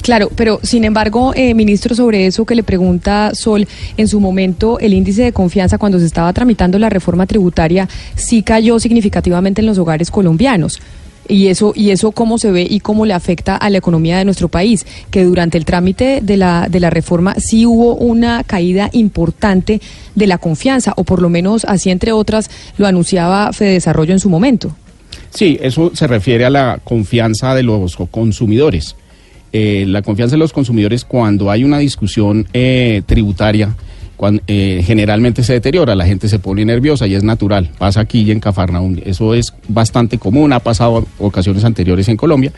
Claro, pero sin embargo, eh, ministro, sobre eso que le pregunta Sol, en su momento el índice de confianza cuando se estaba tramitando la reforma tributaria sí cayó significativamente en los hogares colombianos. Y eso, y eso cómo se ve y cómo le afecta a la economía de nuestro país, que durante el trámite de la, de la reforma sí hubo una caída importante de la confianza, o por lo menos así entre otras lo anunciaba Fede Desarrollo en su momento. Sí, eso se refiere a la confianza de los consumidores. Eh, la confianza de los consumidores cuando hay una discusión eh, tributaria, cuan- eh, generalmente se deteriora, la gente se pone nerviosa y es natural. Pasa aquí y en Cafarnaúm. Eso es bastante común, ha pasado ocasiones anteriores en Colombia.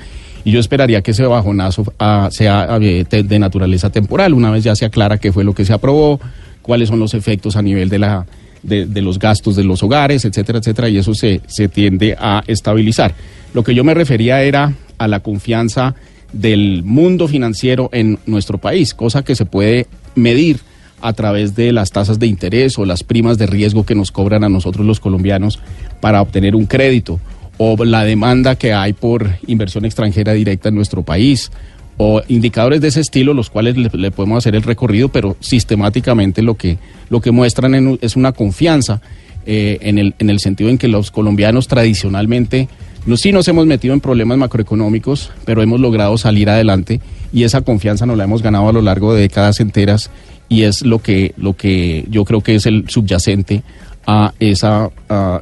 Y yo esperaría que ese bajonazo ah, sea eh, de naturaleza temporal, una vez ya se aclara qué fue lo que se aprobó, cuáles son los efectos a nivel de la de, de los gastos de los hogares, etcétera, etcétera, y eso se, se tiende a estabilizar. Lo que yo me refería era a la confianza del mundo financiero en nuestro país, cosa que se puede medir a través de las tasas de interés o las primas de riesgo que nos cobran a nosotros los colombianos para obtener un crédito, o la demanda que hay por inversión extranjera directa en nuestro país, o indicadores de ese estilo, los cuales le, podemos hacer el recorrido, pero sistemáticamente lo que, lo que muestran es una confianza eh, en, el, en el sentido en que los colombianos tradicionalmente no, sí nos hemos metido en problemas macroeconómicos, pero hemos logrado salir adelante y esa confianza nos la hemos ganado a lo largo de décadas enteras y es lo que, lo que yo creo que es el subyacente a esa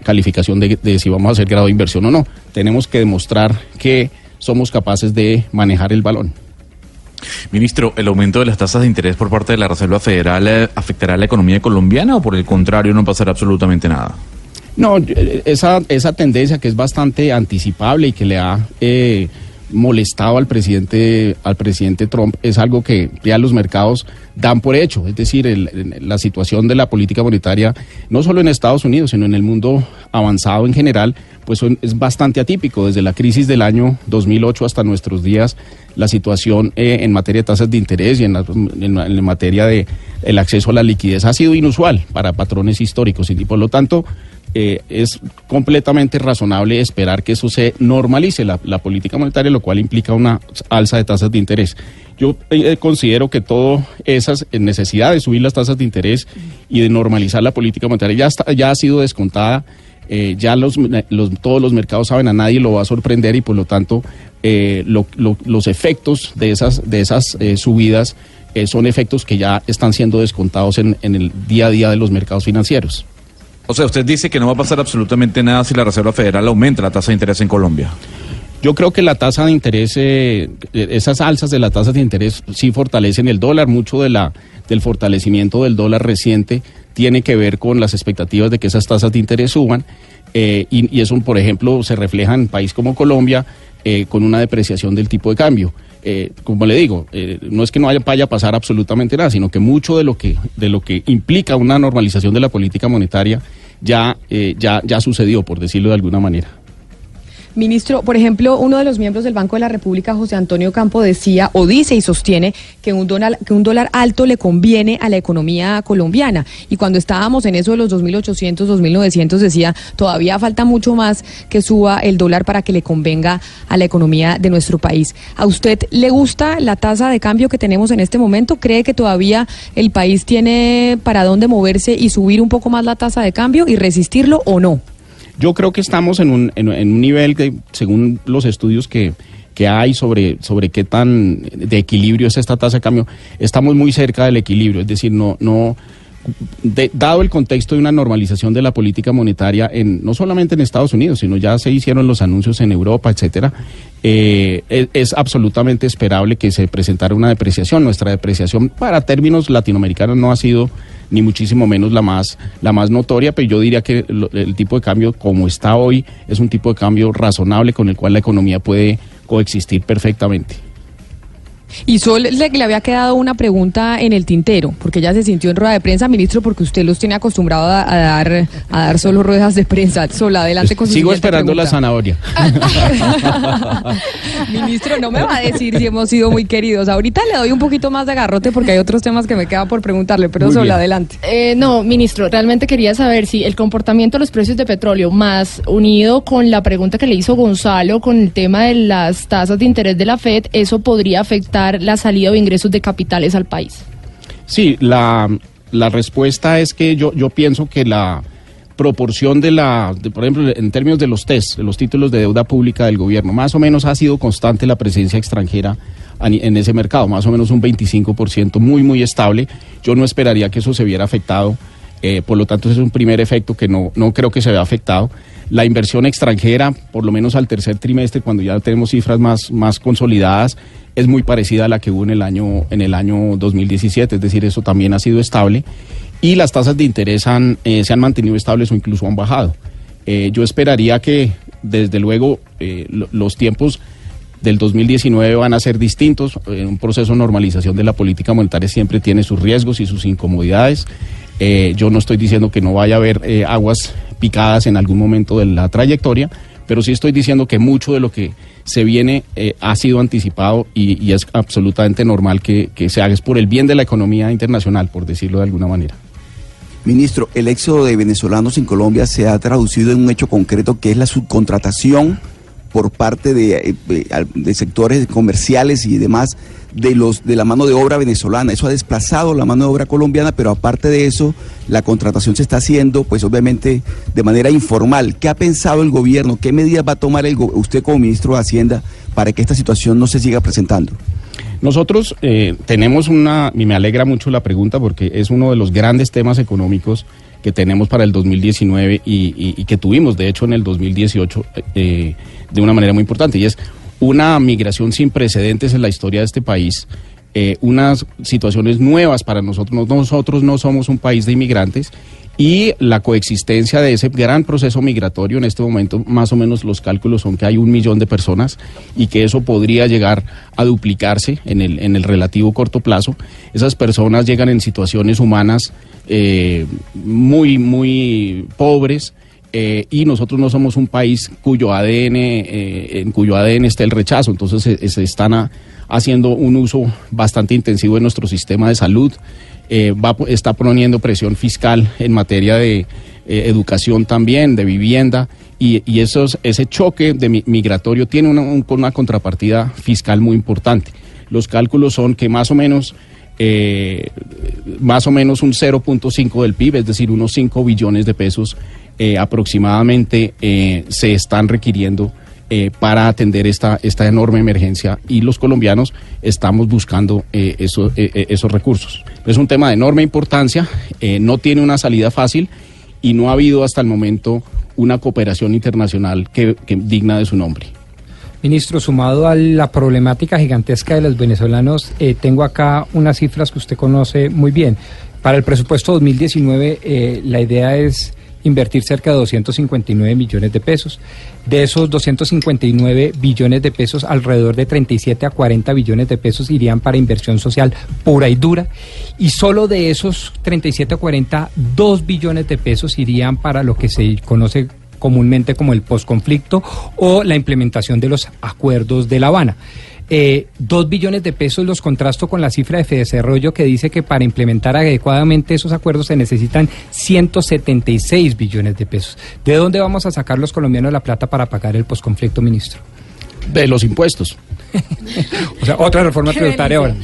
calificación de, de, si vamos a hacer grado de inversión o no. Tenemos que demostrar que somos capaces de manejar el balón. Ministro, ¿el aumento de las tasas de interés por parte de la Reserva Federal eh, afectará a la economía colombiana o por el contrario no pasará absolutamente nada? No, eh, esa, esa tendencia que es bastante anticipable y que le ha eh, molestado al presidente, al presidente Trump es algo que ya los mercados dan por hecho. Es decir, la situación de la política monetaria, no solo en Estados Unidos, sino en el mundo avanzado en general, pues es bastante atípico. Desde la crisis del año 2008 hasta nuestros días, la situación eh, en materia de tasas de interés y en, en, materia de el acceso a la liquidez ha sido inusual para patrones históricos y por lo tanto eh, es completamente razonable esperar que eso se normalice la, política monetaria, lo cual implica una alza de tasas de interés. Yo eh, considero que todas esas necesidades de subir las tasas de interés y de normalizar la política monetaria ya, está, ya ha sido descontada. Eh, ya los, todos los mercados saben, a nadie lo va a sorprender y por lo tanto los efectos de esas, de esas subidas son efectos que ya están siendo descontados en el día a día de los mercados financieros. O sea, usted dice que no va a pasar absolutamente nada si la Reserva Federal aumenta la tasa de interés en Colombia. Yo creo que la tasa de interés, eh, esas alzas de la tasa de interés sí fortalecen el dólar. Mucho de la, del fortalecimiento del dólar reciente tiene que ver con las expectativas de que esas tasas de interés suban. Eh, y, eso, por ejemplo, se refleja en un país como Colombia eh, con una depreciación del tipo de cambio. Como le digo, no es que no vaya a pasar absolutamente nada, sino que mucho de lo que, de lo que implica una normalización de la política monetaria ya, eh, ya, ya sucedió, por decirlo de alguna manera. Ministro, por ejemplo, uno de los miembros del Banco de la República, José Antonio Campo, decía o dice y sostiene que un dólar, que un dólar alto le conviene a la economía colombiana. Y cuando estábamos en eso de los 2.800, 2.900, decía, todavía falta mucho más que suba el dólar para que le convenga a la economía de nuestro país. ¿A usted le gusta la tasa de cambio que tenemos en este momento? ¿Cree que todavía el país tiene para dónde moverse y subir un poco más la tasa de cambio y resistirlo o no? Yo creo que estamos en un, en, un nivel que, según los estudios que, hay sobre, sobre qué tan de equilibrio es esta tasa de cambio, estamos muy cerca del equilibrio, es decir, no, no, dado el contexto de una normalización de la política monetaria en no solamente en Estados Unidos, sino ya se hicieron los anuncios en Europa, etcétera, eh, es, es, absolutamente esperable que se presentara una depreciación. Nuestra depreciación para términos latinoamericanos no ha sido ni muchísimo menos la más, la más notoria, pero yo diría que el tipo de cambio como está hoy es un tipo de cambio razonable con el cual la economía puede coexistir perfectamente. Y Sol le, le, había quedado una pregunta en el tintero, porque ella se sintió en rueda de prensa, ministro, porque usted los tiene acostumbrado a, dar a dar solo ruedas de prensa. Sol, adelante con su Sigo esperando la zanahoria. ministro, no me va a decir si hemos sido muy queridos. Ahorita le doy un poquito más de garrote porque hay otros temas que me queda por preguntarle, pero Sol, adelante. Eh, no, ministro, realmente quería saber si el comportamiento de los precios de petróleo, más unido con la pregunta que le hizo Gonzalo con el tema de las tasas de interés de la FED, eso podría afectar la salida de ingresos de capitales al país? Sí, la, respuesta es que yo, yo pienso que la proporción de la, por ejemplo, en términos de los test, de los títulos de deuda pública del gobierno, más o menos ha sido constante la presencia extranjera en ese mercado, más o menos un 25%, muy, muy estable. Yo no esperaría que eso se viera afectado, eh, por lo tanto ese es un primer efecto que no, no creo que se vea afectado. La inversión extranjera, por lo menos al tercer trimestre, cuando ya tenemos cifras más, más consolidadas, es muy parecida a la que hubo en el año en el año 2017, es decir, eso también ha sido estable y las tasas de interés eh, se han mantenido estables o incluso han bajado. Eh, yo esperaría que desde luego eh, los tiempos del 2019 van a ser distintos. un proceso de normalización de la política monetaria siempre tiene sus riesgos y sus incomodidades. yo no estoy diciendo que no vaya a haber aguas picadas en algún momento de la trayectoria, pero sí estoy diciendo que mucho de lo que se viene eh, ha sido anticipado y, es absolutamente normal que, que se haga es por el bien de la economía internacional, por decirlo de alguna manera. Ministro, el éxodo de venezolanos en Colombia se ha traducido en un hecho concreto que es la subcontratación por parte de, eh, de- sectores comerciales y demás de los de la mano de obra venezolana. Eso ha desplazado la mano de obra colombiana, pero aparte de eso, la contratación se está haciendo, pues obviamente de manera informal. ¿Qué ha pensado el gobierno? ¿Qué medidas va a tomar el usted como ministro de Hacienda para que esta situación no se siga presentando? Nosotros eh, tenemos una, y me alegra mucho la pregunta porque es uno de los grandes temas económicos que tenemos para el 2019 y, y- que tuvimos, de hecho, en el 2018 eh, de una manera muy importante, y es una migración sin precedentes en la historia de este país, eh, unas situaciones nuevas para nosotros. No- Nosotros no somos un país de inmigrantes y la coexistencia de ese gran proceso migratorio en este momento, más o menos los cálculos son que hay un millón de personas y que eso podría llegar a duplicarse en el, en el relativo corto plazo. Esas personas llegan en situaciones humanas eh, muy, muy pobres. Eh, y nosotros no somos un país cuyo ADN, eh, en cuyo ADN está el rechazo, entonces se, se están a- haciendo un uso bastante intensivo de nuestro sistema de salud, eh, va, está poniendo presión fiscal en materia de eh, educación también, de vivienda, y, esos, ese choque de mi- migratorio tiene una, un- una contrapartida fiscal muy importante. Los cálculos son que más o menos eh, más o menos un 0.5 del PIB, es decir, unos 5 billones de pesos eh, aproximadamente eh, se están requiriendo eh, para atender esta, esta enorme emergencia y los colombianos estamos buscando eh, eso- esos recursos. Es un tema de enorme importancia, no tiene una salida fácil y no ha habido hasta el momento una cooperación internacional que, digna de su nombre. Ministro, sumado a la problemática gigantesca de los venezolanos, tengo acá unas cifras que usted conoce muy bien. Para el presupuesto 2019, eh, la idea es invertir cerca de 259 millones de pesos. De esos 259 billones de pesos, alrededor de 37 a 40 billones de pesos irían para inversión social pura y dura. Y solo de esos 37 a 40, 2 billones de pesos irían para lo que se conoce comúnmente como el posconflicto o la implementación de los acuerdos de La Habana. Eh, dos billones de pesos los contrasto con la cifra de Fedesarrollo que dice que para implementar adecuadamente esos acuerdos se necesitan 176 billones de pesos. ¿De dónde vamos a sacar los colombianos la plata para pagar el posconflicto, ministro? De los impuestos. O sea, otra reforma tributaria ahora.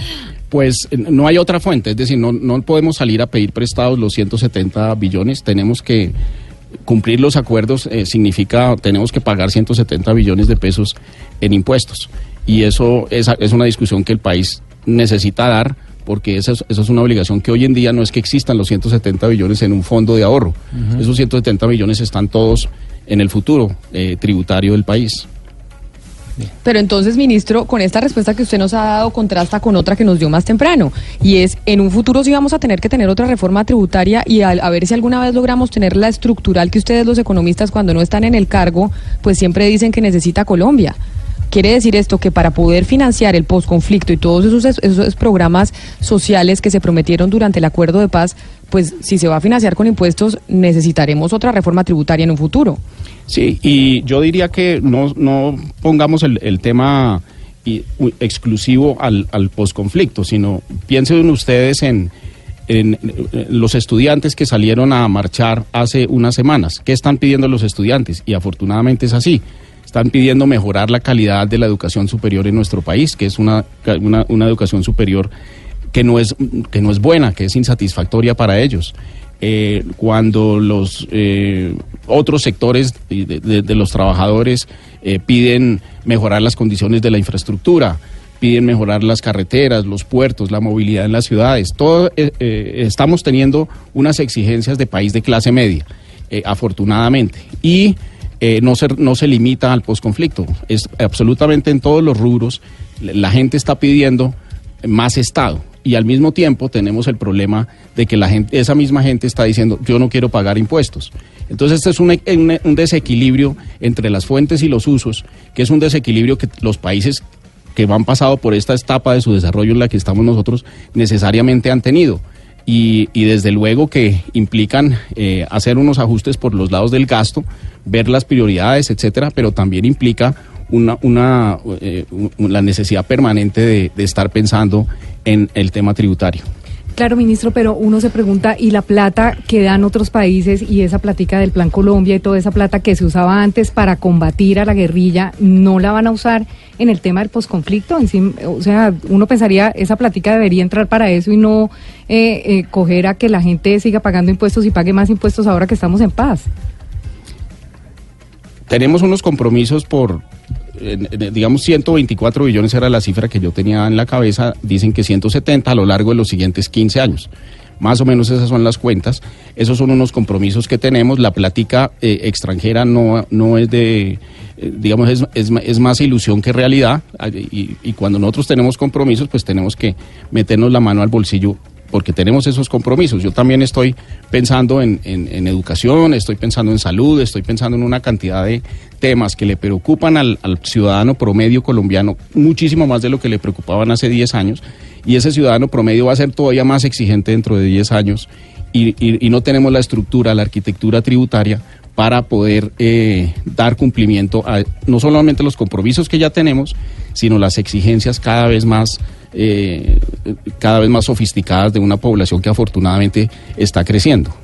Pues eh, no hay otra fuente, es decir, no, no podemos salir a pedir prestados los 170 billones, tenemos que cumplir los acuerdos, eh, significa tenemos que pagar 170 billones de pesos en impuestos. Y eso es, es una discusión que el país necesita dar, porque eso es, eso es una obligación que hoy en día no es que existan los 170 billones en un fondo de ahorro. Esos 170 billones están todos en el futuro eh, tributario del país. Pero entonces, ministro, con esta respuesta que usted nos ha dado, contrasta con otra que nos dio más temprano. Y es, en un futuro sí vamos a tener que tener otra reforma tributaria y a, a ver si alguna vez logramos tener la estructural que ustedes los economistas cuando no están en el cargo, pues siempre dicen que necesita Colombia. Quiere decir esto que para poder financiar el posconflicto y todos esos, esos programas sociales que se prometieron durante el acuerdo de paz, pues si se va a financiar con impuestos, necesitaremos otra reforma tributaria en un futuro. Sí, y yo diría que no, no pongamos el, el tema exclusivo al, al posconflicto, sino piensen ustedes en, en, eh, los estudiantes que salieron a marchar hace unas semanas. ¿Qué están pidiendo los estudiantes? Y afortunadamente es así. Están pidiendo mejorar la calidad de la educación superior en nuestro país, que es una, una, educación superior que no es que no es buena, que es insatisfactoria para ellos. Eh, cuando los eh, otros sectores de, los trabajadores eh, piden mejorar las condiciones de la infraestructura, piden mejorar las carreteras, los puertos, la movilidad en las ciudades. Todo estamos teniendo unas exigencias de país de clase media, afortunadamente. Y eh, no, se, no se limita al posconflicto. Es absolutamente en todos los rubros. La gente está pidiendo más Estado. Y al mismo tiempo tenemos el problema de que la gente, esa misma gente está diciendo, yo no quiero pagar impuestos. Entonces, este es un, un- desequilibrio entre las fuentes y los usos, que es un desequilibrio que los países que van pasado por esta etapa de su desarrollo en la que estamos nosotros necesariamente han tenido. Y, y desde luego que implican eh, hacer unos ajustes por los lados del gasto, ver las prioridades, etcétera, pero también implica una, una, eh, u- la necesidad permanente de, de estar pensando en el tema tributario. Claro, ministro, pero uno se pregunta, ¿y la plata que dan otros países y esa platica del Plan Colombia y toda esa plata que se usaba antes para combatir a la guerrilla, no la van a usar en el tema del posconflicto? O sea, uno pensaría, esa platica debería entrar para eso y no eh, eh, coger a que la gente siga pagando impuestos y pague más impuestos ahora que estamos en paz. tenemos unos compromisos por, digamos, 124 billones era la cifra que yo tenía en la cabeza, dicen que 170 a lo largo de los siguientes 15 años. Más o menos esas son las cuentas. Esos son unos compromisos que tenemos. La plática eh, extranjera no, no es de, eh, digamos, es, es, más ilusión que realidad. Y, y cuando nosotros tenemos compromisos, pues tenemos que meternos la mano al bolsillo porque tenemos esos compromisos. Yo también estoy pensando en, educación, estoy pensando en salud, estoy pensando en una cantidad de temas que le preocupan al, ciudadano promedio colombiano muchísimo más de lo que le preocupaban hace 10 años. Y ese ciudadano promedio va a ser todavía más exigente dentro de 10 años y no tenemos la estructura, la arquitectura tributaria para poder eh, dar cumplimiento a no solamente los compromisos que ya tenemos, sino las exigencias cada vez más eh, cada vez más sofisticadas de una población que afortunadamente está creciendo.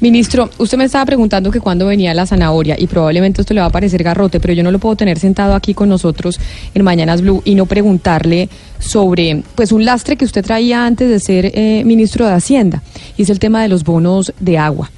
Ministro, usted me estaba preguntando que cuándo venía la zanahoria y probablemente esto le va a parecer garrote, pero yo no lo puedo tener sentado aquí con nosotros en Mañanas Blue y no preguntarle sobre pues un lastre que usted traía antes de ser eh, ministro de Hacienda y es el tema de los bonos de agua.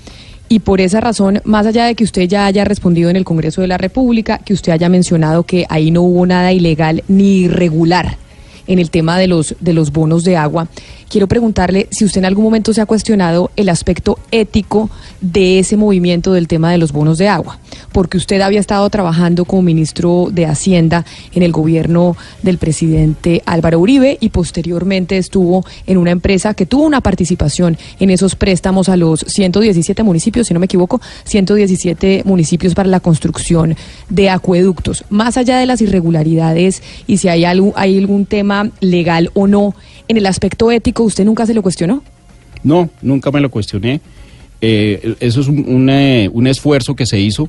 Y por esa razón, más allá de que usted ya haya respondido en el Congreso de la República, que usted haya mencionado que ahí no hubo nada ilegal ni irregular en el tema de los, de los bonos de agua, quiero preguntarle si usted en algún momento se ha cuestionado el aspecto ético de ese movimiento del tema de los bonos de agua, porque usted había estado trabajando como ministro de Hacienda en el gobierno del presidente Álvaro Uribe y posteriormente estuvo en una empresa que tuvo una participación en esos préstamos a los 117 municipios, si no me equivoco, 117 municipios para la construcción de acueductos. Más allá de las irregularidades y si hay algún, hay algún tema legal o no, en el aspecto ético, ¿usted nunca se lo cuestionó? No, nunca me lo cuestioné. Eh, eso es un, un, eh, un esfuerzo que se hizo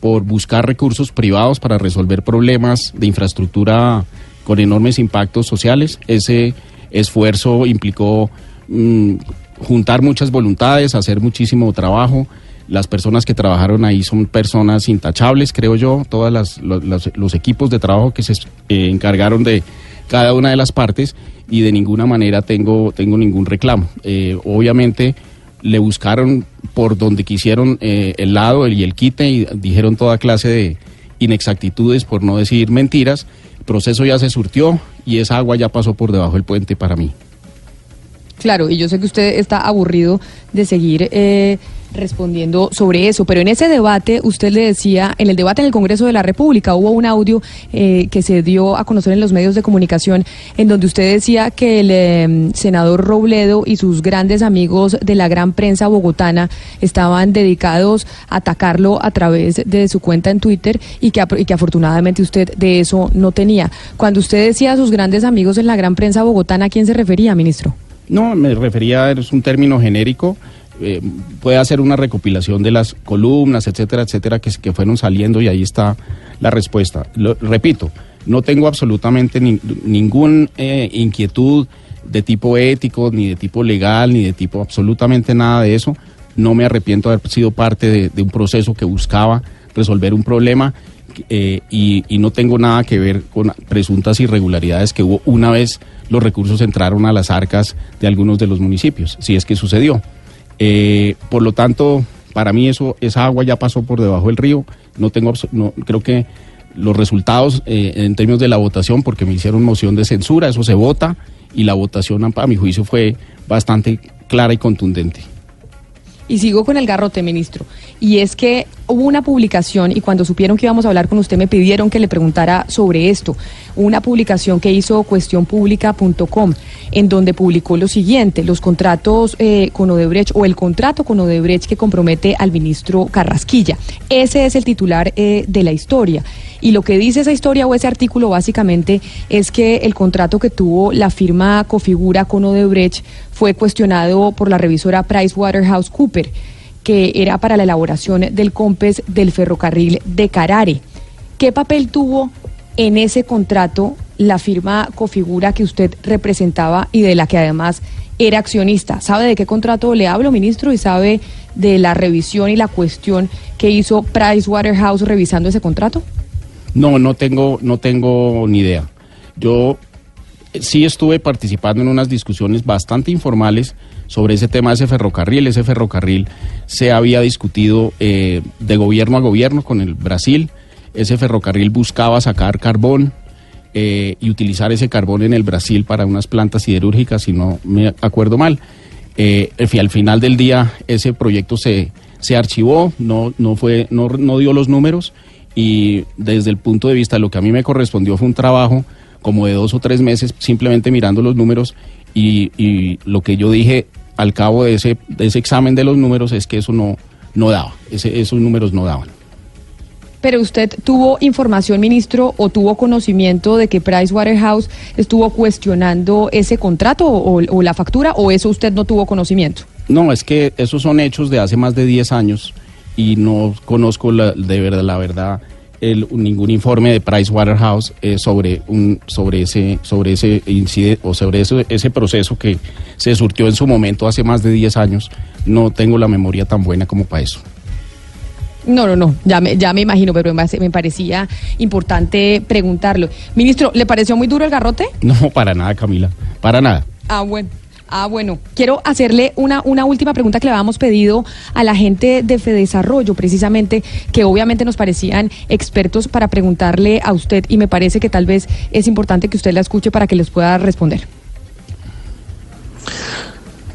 por buscar recursos privados para resolver problemas de infraestructura con enormes impactos sociales. Ese esfuerzo implicó mm, juntar muchas voluntades, hacer muchísimo trabajo. Las personas que trabajaron ahí son personas intachables, creo yo. Todos los- los equipos de trabajo que se eh, encargaron de cada una de las partes y de ninguna manera tengo, tengo ningún reclamo. Eh, obviamente le buscaron por donde quisieron eh, el lado y el quite y dijeron toda clase de inexactitudes, por no decir mentiras. El proceso ya se surtió y esa agua ya pasó por debajo del puente para mí. Claro, y yo sé que usted está aburrido de seguir eh, respondiendo sobre eso, pero en ese debate usted le decía, en el debate en el Congreso de la República hubo un audio eh, que se dio a conocer en los medios de comunicación en donde usted decía que el eh, senador Robledo y sus grandes amigos de la gran prensa bogotana estaban dedicados a atacarlo a través de su cuenta en Twitter y que, y que afortunadamente usted de eso no tenía. Cuando usted decía a sus grandes amigos en la gran prensa bogotana, ¿a quién se refería, ministro? No, me refería, es un término genérico, eh, puede hacer una recopilación de las columnas, etcétera, etcétera, que, fueron saliendo y ahí está la respuesta. Lo- repito, no tengo absolutamente ni- ningún eh, inquietud de tipo ético, ni de tipo legal, ni de tipo absolutamente nada de eso. No me arrepiento de haber sido parte de, de un proceso que buscaba resolver un problema eh, y, y no tengo nada que ver con presuntas irregularidades que hubo una vez los recursos entraron a las arcas de algunos de los municipios, si es que sucedió. Eh, por lo tanto, para mí eso, esa agua ya pasó por debajo del río. No tengo, no, creo que los resultados eh, en términos de la votación, porque me hicieron moción de censura, eso se vota y la votación, a mi juicio, fue bastante clara y contundente. Y sigo con el garrote, ministro. Y es que hubo una publicación y cuando supieron que íbamos a hablar con usted me pidieron que le preguntara sobre esto. una publicación que hizo cuestionpublica.com, en donde publicó lo siguiente, los contratos eh, con Odebrecht o el contrato con Odebrecht que compromete al ministro Carrasquilla. Ese es el titular eh, de la historia. Y lo que dice esa historia o ese artículo básicamente es que el contrato que tuvo la firma Cofigura con Odebrecht fue cuestionado por la revisora PricewaterhouseCoopers, que era para la elaboración del COMPES del ferrocarril de Carare. ¿Qué papel tuvo en ese contrato la firma Cofigura que usted representaba y de la que además era accionista? ¿Sabe de qué contrato le hablo, ministro? ¿Y sabe de la revisión y la cuestión que hizo Pricewaterhouse revisando ese contrato? No, no tengo, no tengo ni idea. Yo sí estuve participando en unas discusiones bastante informales sobre ese tema de ese ferrocarril. Ese ferrocarril se había discutido eh, de gobierno a gobierno con el Brasil. Ese ferrocarril buscaba sacar carbón eh, y utilizar ese carbón en el Brasil para unas plantas siderúrgicas, si no me acuerdo mal. Eh, al final del día ese proyecto se, se archivó, no, no, fue, no, no dio los números y desde el punto de vista de lo que a mí me correspondió fue un trabajo como de dos o tres meses simplemente mirando los números y, y lo que yo dije al cabo de ese, de ese examen de los números es que eso no, no daba, ese, esos números no daban. Pero usted tuvo información, ministro, o tuvo conocimiento de que Pricewaterhouse estuvo cuestionando ese contrato o, o, la factura, o eso usted no tuvo conocimiento? No, es que esos son hechos de hace más de 10 años y no conozco la, de verdad la verdad el, ningún informe de Pricewaterhouse eh, sobre un sobre ese sobre ese incidente o sobre ese, ese proceso que se surtió en su momento hace más de 10 años. No tengo la memoria tan buena como para eso. No, no, no, ya me, ya me imagino, pero me parecía importante preguntarlo. Ministro, ¿le pareció muy duro el garrote? No, para nada, Camila, para nada. Ah, bueno. Ah, bueno, quiero hacerle una, una última pregunta que le habíamos pedido a la gente de Fedesarrollo, precisamente, que obviamente nos parecían expertos para preguntarle a usted y me parece que tal vez es importante que usted la escuche para que les pueda responder.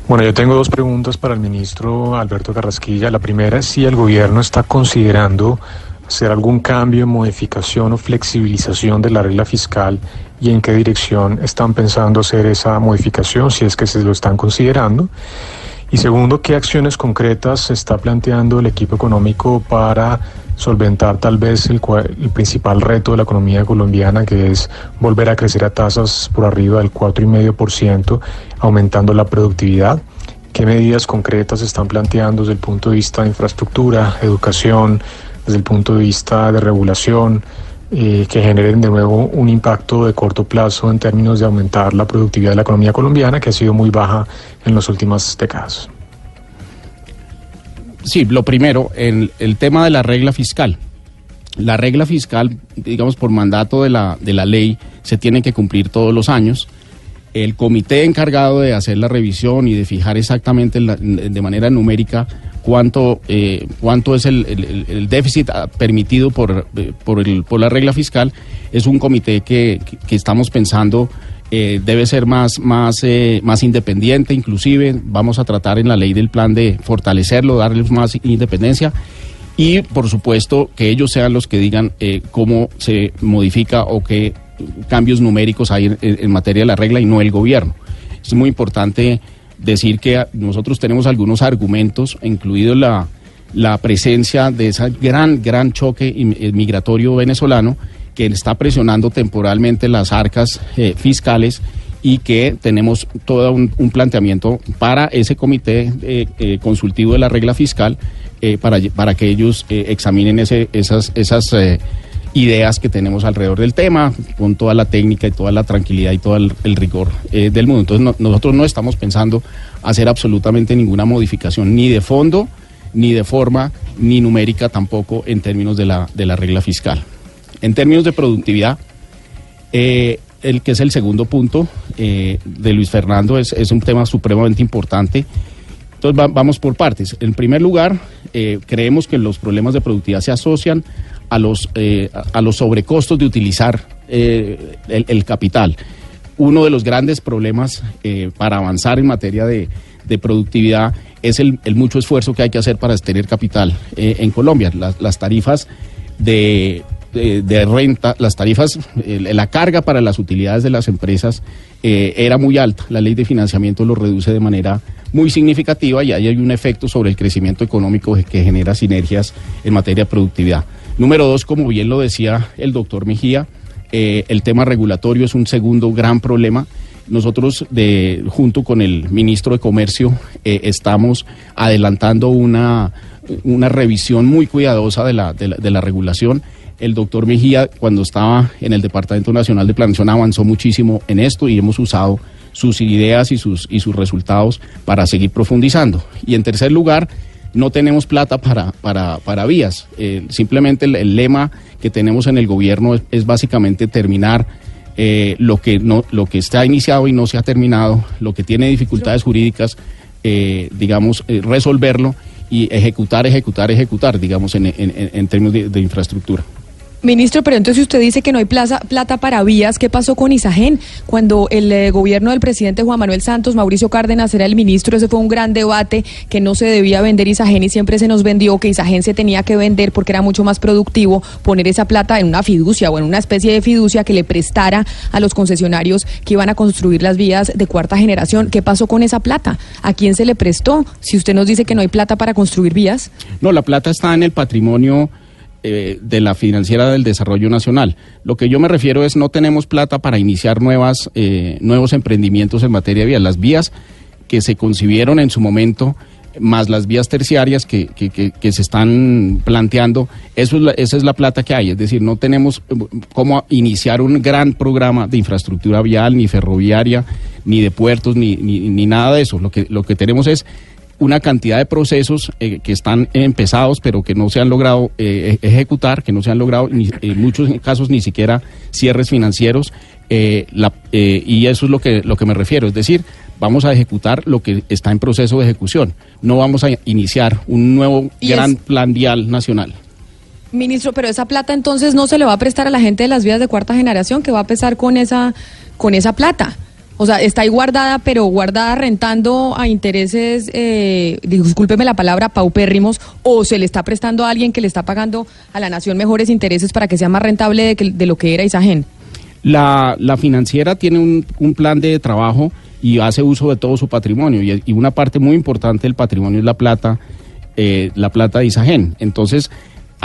Bueno, yo tengo dos preguntas para el ministro Alberto Carrasquilla. La primera es si el gobierno está considerando hacer algún cambio, modificación o flexibilización de la regla fiscal y en qué dirección están pensando hacer esa modificación, si es que se lo están considerando. Y segundo, ¿qué acciones concretas está planteando el equipo económico para solventar tal vez el, principal reto de la economía colombiana, que es volver a crecer a tasas por arriba del 4,5%, aumentando la productividad? ¿Qué medidas concretas están planteando desde el punto de vista de infraestructura, educación, desde el punto de vista de regulación? eh, que generen de nuevo un impacto de corto plazo en términos de aumentar la productividad de la economía colombiana, que ha sido muy baja en las últimas décadas. Sí, lo primero, en el tema de la regla fiscal. La regla fiscal, digamos, por mandato de la, de la ley, se tiene que cumplir todos los años. El comité encargado de hacer la revisión y de fijar exactamente de manera numérica cuánto, eh, cuánto es el, el, el, déficit permitido por, por, el, por la regla fiscal, es un comité que, que estamos pensando eh, debe ser más, más, eh, más independiente, inclusive vamos a tratar en la ley del plan de fortalecerlo, darles más independencia y por supuesto que ellos sean los que digan eh, cómo se modifica o qué cambios numéricos hay en, en materia de la regla y no el gobierno. Es muy importante decir que nosotros tenemos algunos argumentos, incluido la, la presencia de ese gran, gran choque eh, migratorio venezolano que está presionando temporalmente las arcas eh, fiscales y que tenemos todo un, planteamiento para ese comité eh, consultivo de la regla fiscal para, para que ellos examinen ese, esas, esas ideas que tenemos alrededor del tema, con toda la técnica y toda la tranquilidad y todo el, rigor eh, del mundo. Entonces no, nosotros no estamos pensando hacer absolutamente ninguna modificación, ni de fondo, ni de forma, ni numérica tampoco en términos de la, de la regla fiscal. En términos de productividad, eh, el que es el segundo punto eh, de Luis Fernando es, es, un tema supremamente importante. Entonces va, vamos por partes. En primer lugar, eh, creemos que los problemas de productividad se asocian a los, eh, a los sobrecostos de utilizar eh, el, capital. Uno de los grandes problemas para avanzar en materia de, de productividad es el, mucho esfuerzo que hay que hacer para tener capital en Colombia. Las, tarifas de eh, de renta, las tarifas, la carga para las utilidades de las empresas eh, era muy alta. La ley de financiamiento lo reduce de manera muy significativa y ahí hay un efecto sobre el crecimiento económico que genera sinergias en materia de productividad. Número dos, como bien lo decía el doctor Mejía, el tema regulatorio es un segundo gran problema nosotros, junto con el ministro de Comercio, eh, estamos adelantando una, una revisión muy cuidadosa de la, de la regulación. El doctor Mejía, cuando estaba en el Departamento Nacional de Planeación, avanzó muchísimo en esto y hemos usado sus ideas y sus, y sus resultados para seguir profundizando. Y en tercer lugar, no tenemos plata para, para, para vías. Eh, simplemente el, el, lema que tenemos en el gobierno es, es básicamente terminar eh, lo, que no, lo que está iniciado y no se ha terminado, lo que tiene dificultades jurídicas, eh, digamos, eh, resolverlo y ejecutar, ejecutar, ejecutar, digamos, en, en, en términos de, de infraestructura. Ministro, pero entonces usted dice que no hay plaza, plata para vías. ¿Qué pasó con Isagen? Cuando el eh, gobierno del presidente Juan Manuel Santos, Mauricio Cárdenas era el ministro, ese fue un gran debate que no se debía vender Isagen y siempre se nos vendió que Isagen se tenía que vender porque era mucho más productivo poner esa plata en una fiducia o en una especie de fiducia que le prestara a los concesionarios que iban a construir las vías de cuarta generación. ¿Qué pasó con esa plata? ¿A quién se le prestó? Si usted nos dice que no hay plata para construir vías. No, la plata está en el patrimonio eh, de la financiera del desarrollo nacional. Lo que yo me refiero es no tenemos plata para iniciar nuevas, eh, nuevos emprendimientos en materia de vías. Las vías que se concibieron en su momento, más las vías terciarias que, que, que, que se están planteando, eso es la, esa es la plata que hay. Es decir, no tenemos eh, cómo iniciar un gran programa de infraestructura vial, ni ferroviaria, ni de puertos, ni, ni, ni nada de eso. Lo que, lo que tenemos es una cantidad de procesos eh, que están empezados pero que no se han logrado eh, ejecutar, que no se han logrado ni, en muchos casos ni siquiera cierres financieros eh, la, y eso es lo que, lo que me refiero, es decir, vamos a ejecutar lo que está en proceso de ejecución, no vamos a iniciar un nuevo gran es... plan vial nacional. Ministro, pero esa plata entonces no se le va a prestar a la gente de las vías de cuarta generación que va a pesar con esa, con esa plata. O sea, está ahí guardada, pero guardada rentando a intereses, eh, discúlpeme la palabra, paupérrimos, o se le está prestando a alguien que le está pagando a la nación mejores intereses para que sea más rentable de, lo que era Isagen. La, financiera tiene un, plan de trabajo y hace uso de todo su patrimonio, y, y una parte muy importante del patrimonio es la plata, eh, la plata de Isagen. Entonces,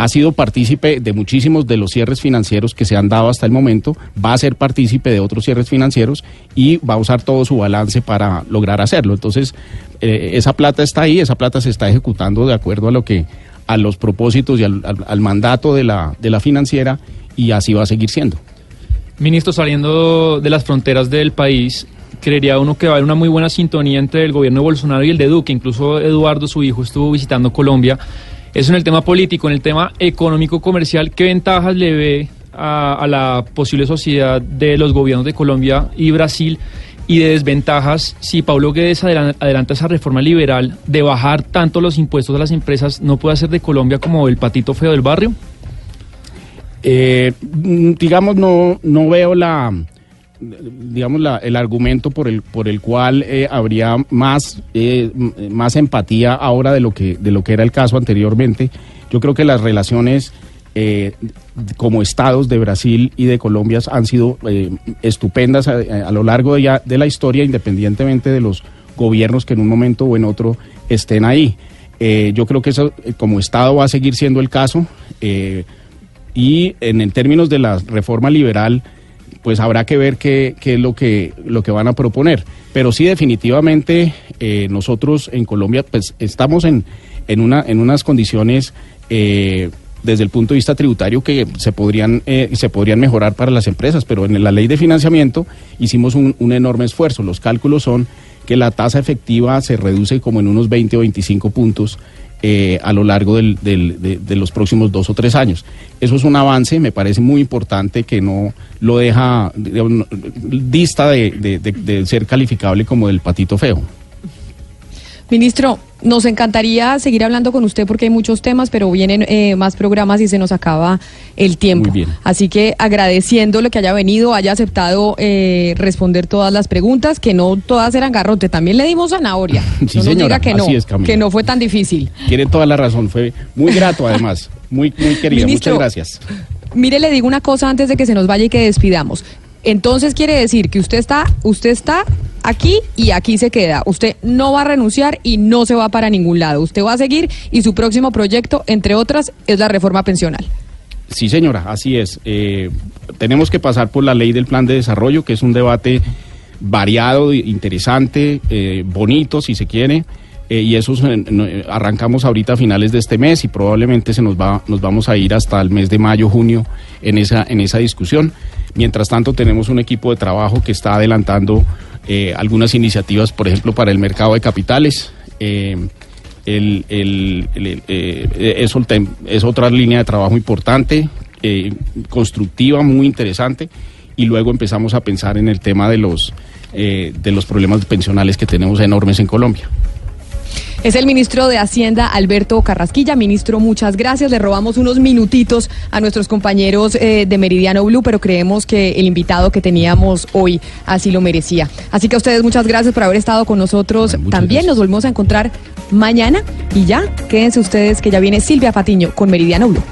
ha sido partícipe de muchísimos de los cierres financieros que se han dado hasta el momento, va a ser partícipe de otros cierres financieros y va a usar todo su balance para lograr hacerlo. Entonces, eh, esa plata está ahí, esa plata se está ejecutando de acuerdo a lo que a los propósitos y al, mandato de la, de la financiera y así va a seguir siendo. Ministro, saliendo de las fronteras del país, creería uno que va a haber una muy buena sintonía entre el gobierno de Bolsonaro y el de Duque. Incluso Eduardo, su hijo, estuvo visitando Colombia. Eso en el tema político, en el tema económico-comercial, ¿qué ventajas le ve a, la posible sociedad de los gobiernos de Colombia y Brasil? Y de desventajas, si Pablo Guedes adelanta esa reforma liberal de bajar tanto los impuestos a las empresas, ¿no puede hacer de Colombia como el patito feo del barrio? Eh, digamos, no, no veo la, digamos la, el argumento por el por el cual eh, habría más eh, más empatía ahora de lo que de lo que era el caso anteriormente yo creo que las relaciones eh, como estados de Brasil y de Colombia han sido eh, estupendas a, a, lo largo de, ya, de la historia independientemente de los gobiernos que en un momento o en otro estén ahí. Eh, yo creo que eso como estado va a seguir siendo el caso y en, en términos de la reforma liberal pues habrá que ver qué, qué, es lo que, lo que van a proponer. Pero sí, definitivamente, eh, nosotros en Colombia, pues estamos en, en, una, en unas condiciones eh, desde el punto de vista tributario que se podrían, eh, se podrían mejorar para las empresas, pero en la ley de financiamiento hicimos un, un enorme esfuerzo. Los cálculos son que la tasa efectiva se reduce como en unos 20 o 25 puntos eh, a lo largo del, del, de, los próximos dos o tres años. Eso es un avance, me parece muy importante que no lo deja dista de, de ser calificable como del patito feo. Ministro, nos encantaría seguir hablando con usted porque hay muchos temas, pero vienen eh, más programas y se nos acaba el tiempo. Muy bien. Así que agradeciéndole que haya venido, haya aceptado eh, responder todas las preguntas, que no todas eran garrote, también le dimos zanahoria. sí, no señora, nos diga que no, es, que no fue tan difícil. Tiene toda la razón, fue muy grato además, muy, muy querido. Muchas gracias. mire, le digo una cosa antes de que se nos vaya y que despidamos. Entonces quiere decir que usted está, usted está aquí y aquí se queda. Usted no va a renunciar y no se va para ningún lado. Usted va a seguir y su próximo proyecto, entre otras, es la reforma pensional. Sí, señora, así es. Eh, tenemos que pasar por la ley del plan de desarrollo, que es un debate variado, interesante, eh, bonito, si se quiere. Eh, y eso se- no- eh, arrancamos ahorita a finales de este mes y probablemente se nos va nos vamos a ir hasta el mes de mayo junio en esa en esa discusión. Mientras tanto tenemos un equipo de trabajo que está adelantando eh, algunas iniciativas por ejemplo para el mercado de capitales. Eh, eh, es, otra línea de trabajo importante, eh, constructiva, muy interesante, y luego empezamos a pensar en el tema de los, eh, de los problemas pensionales que tenemos enormes en Colombia. Es el ministro de Hacienda, Alberto Carrasquilla. Ministro, muchas gracias. Le robamos unos minutitos a nuestros compañeros eh, de Meridiano Blue, pero creemos que el invitado que teníamos hoy así lo merecía. Así que a ustedes muchas gracias por haber estado con nosotros. También nos volvemos a encontrar mañana y ya, quédense ustedes que ya viene Silvia Patiño con Meridiano Blue.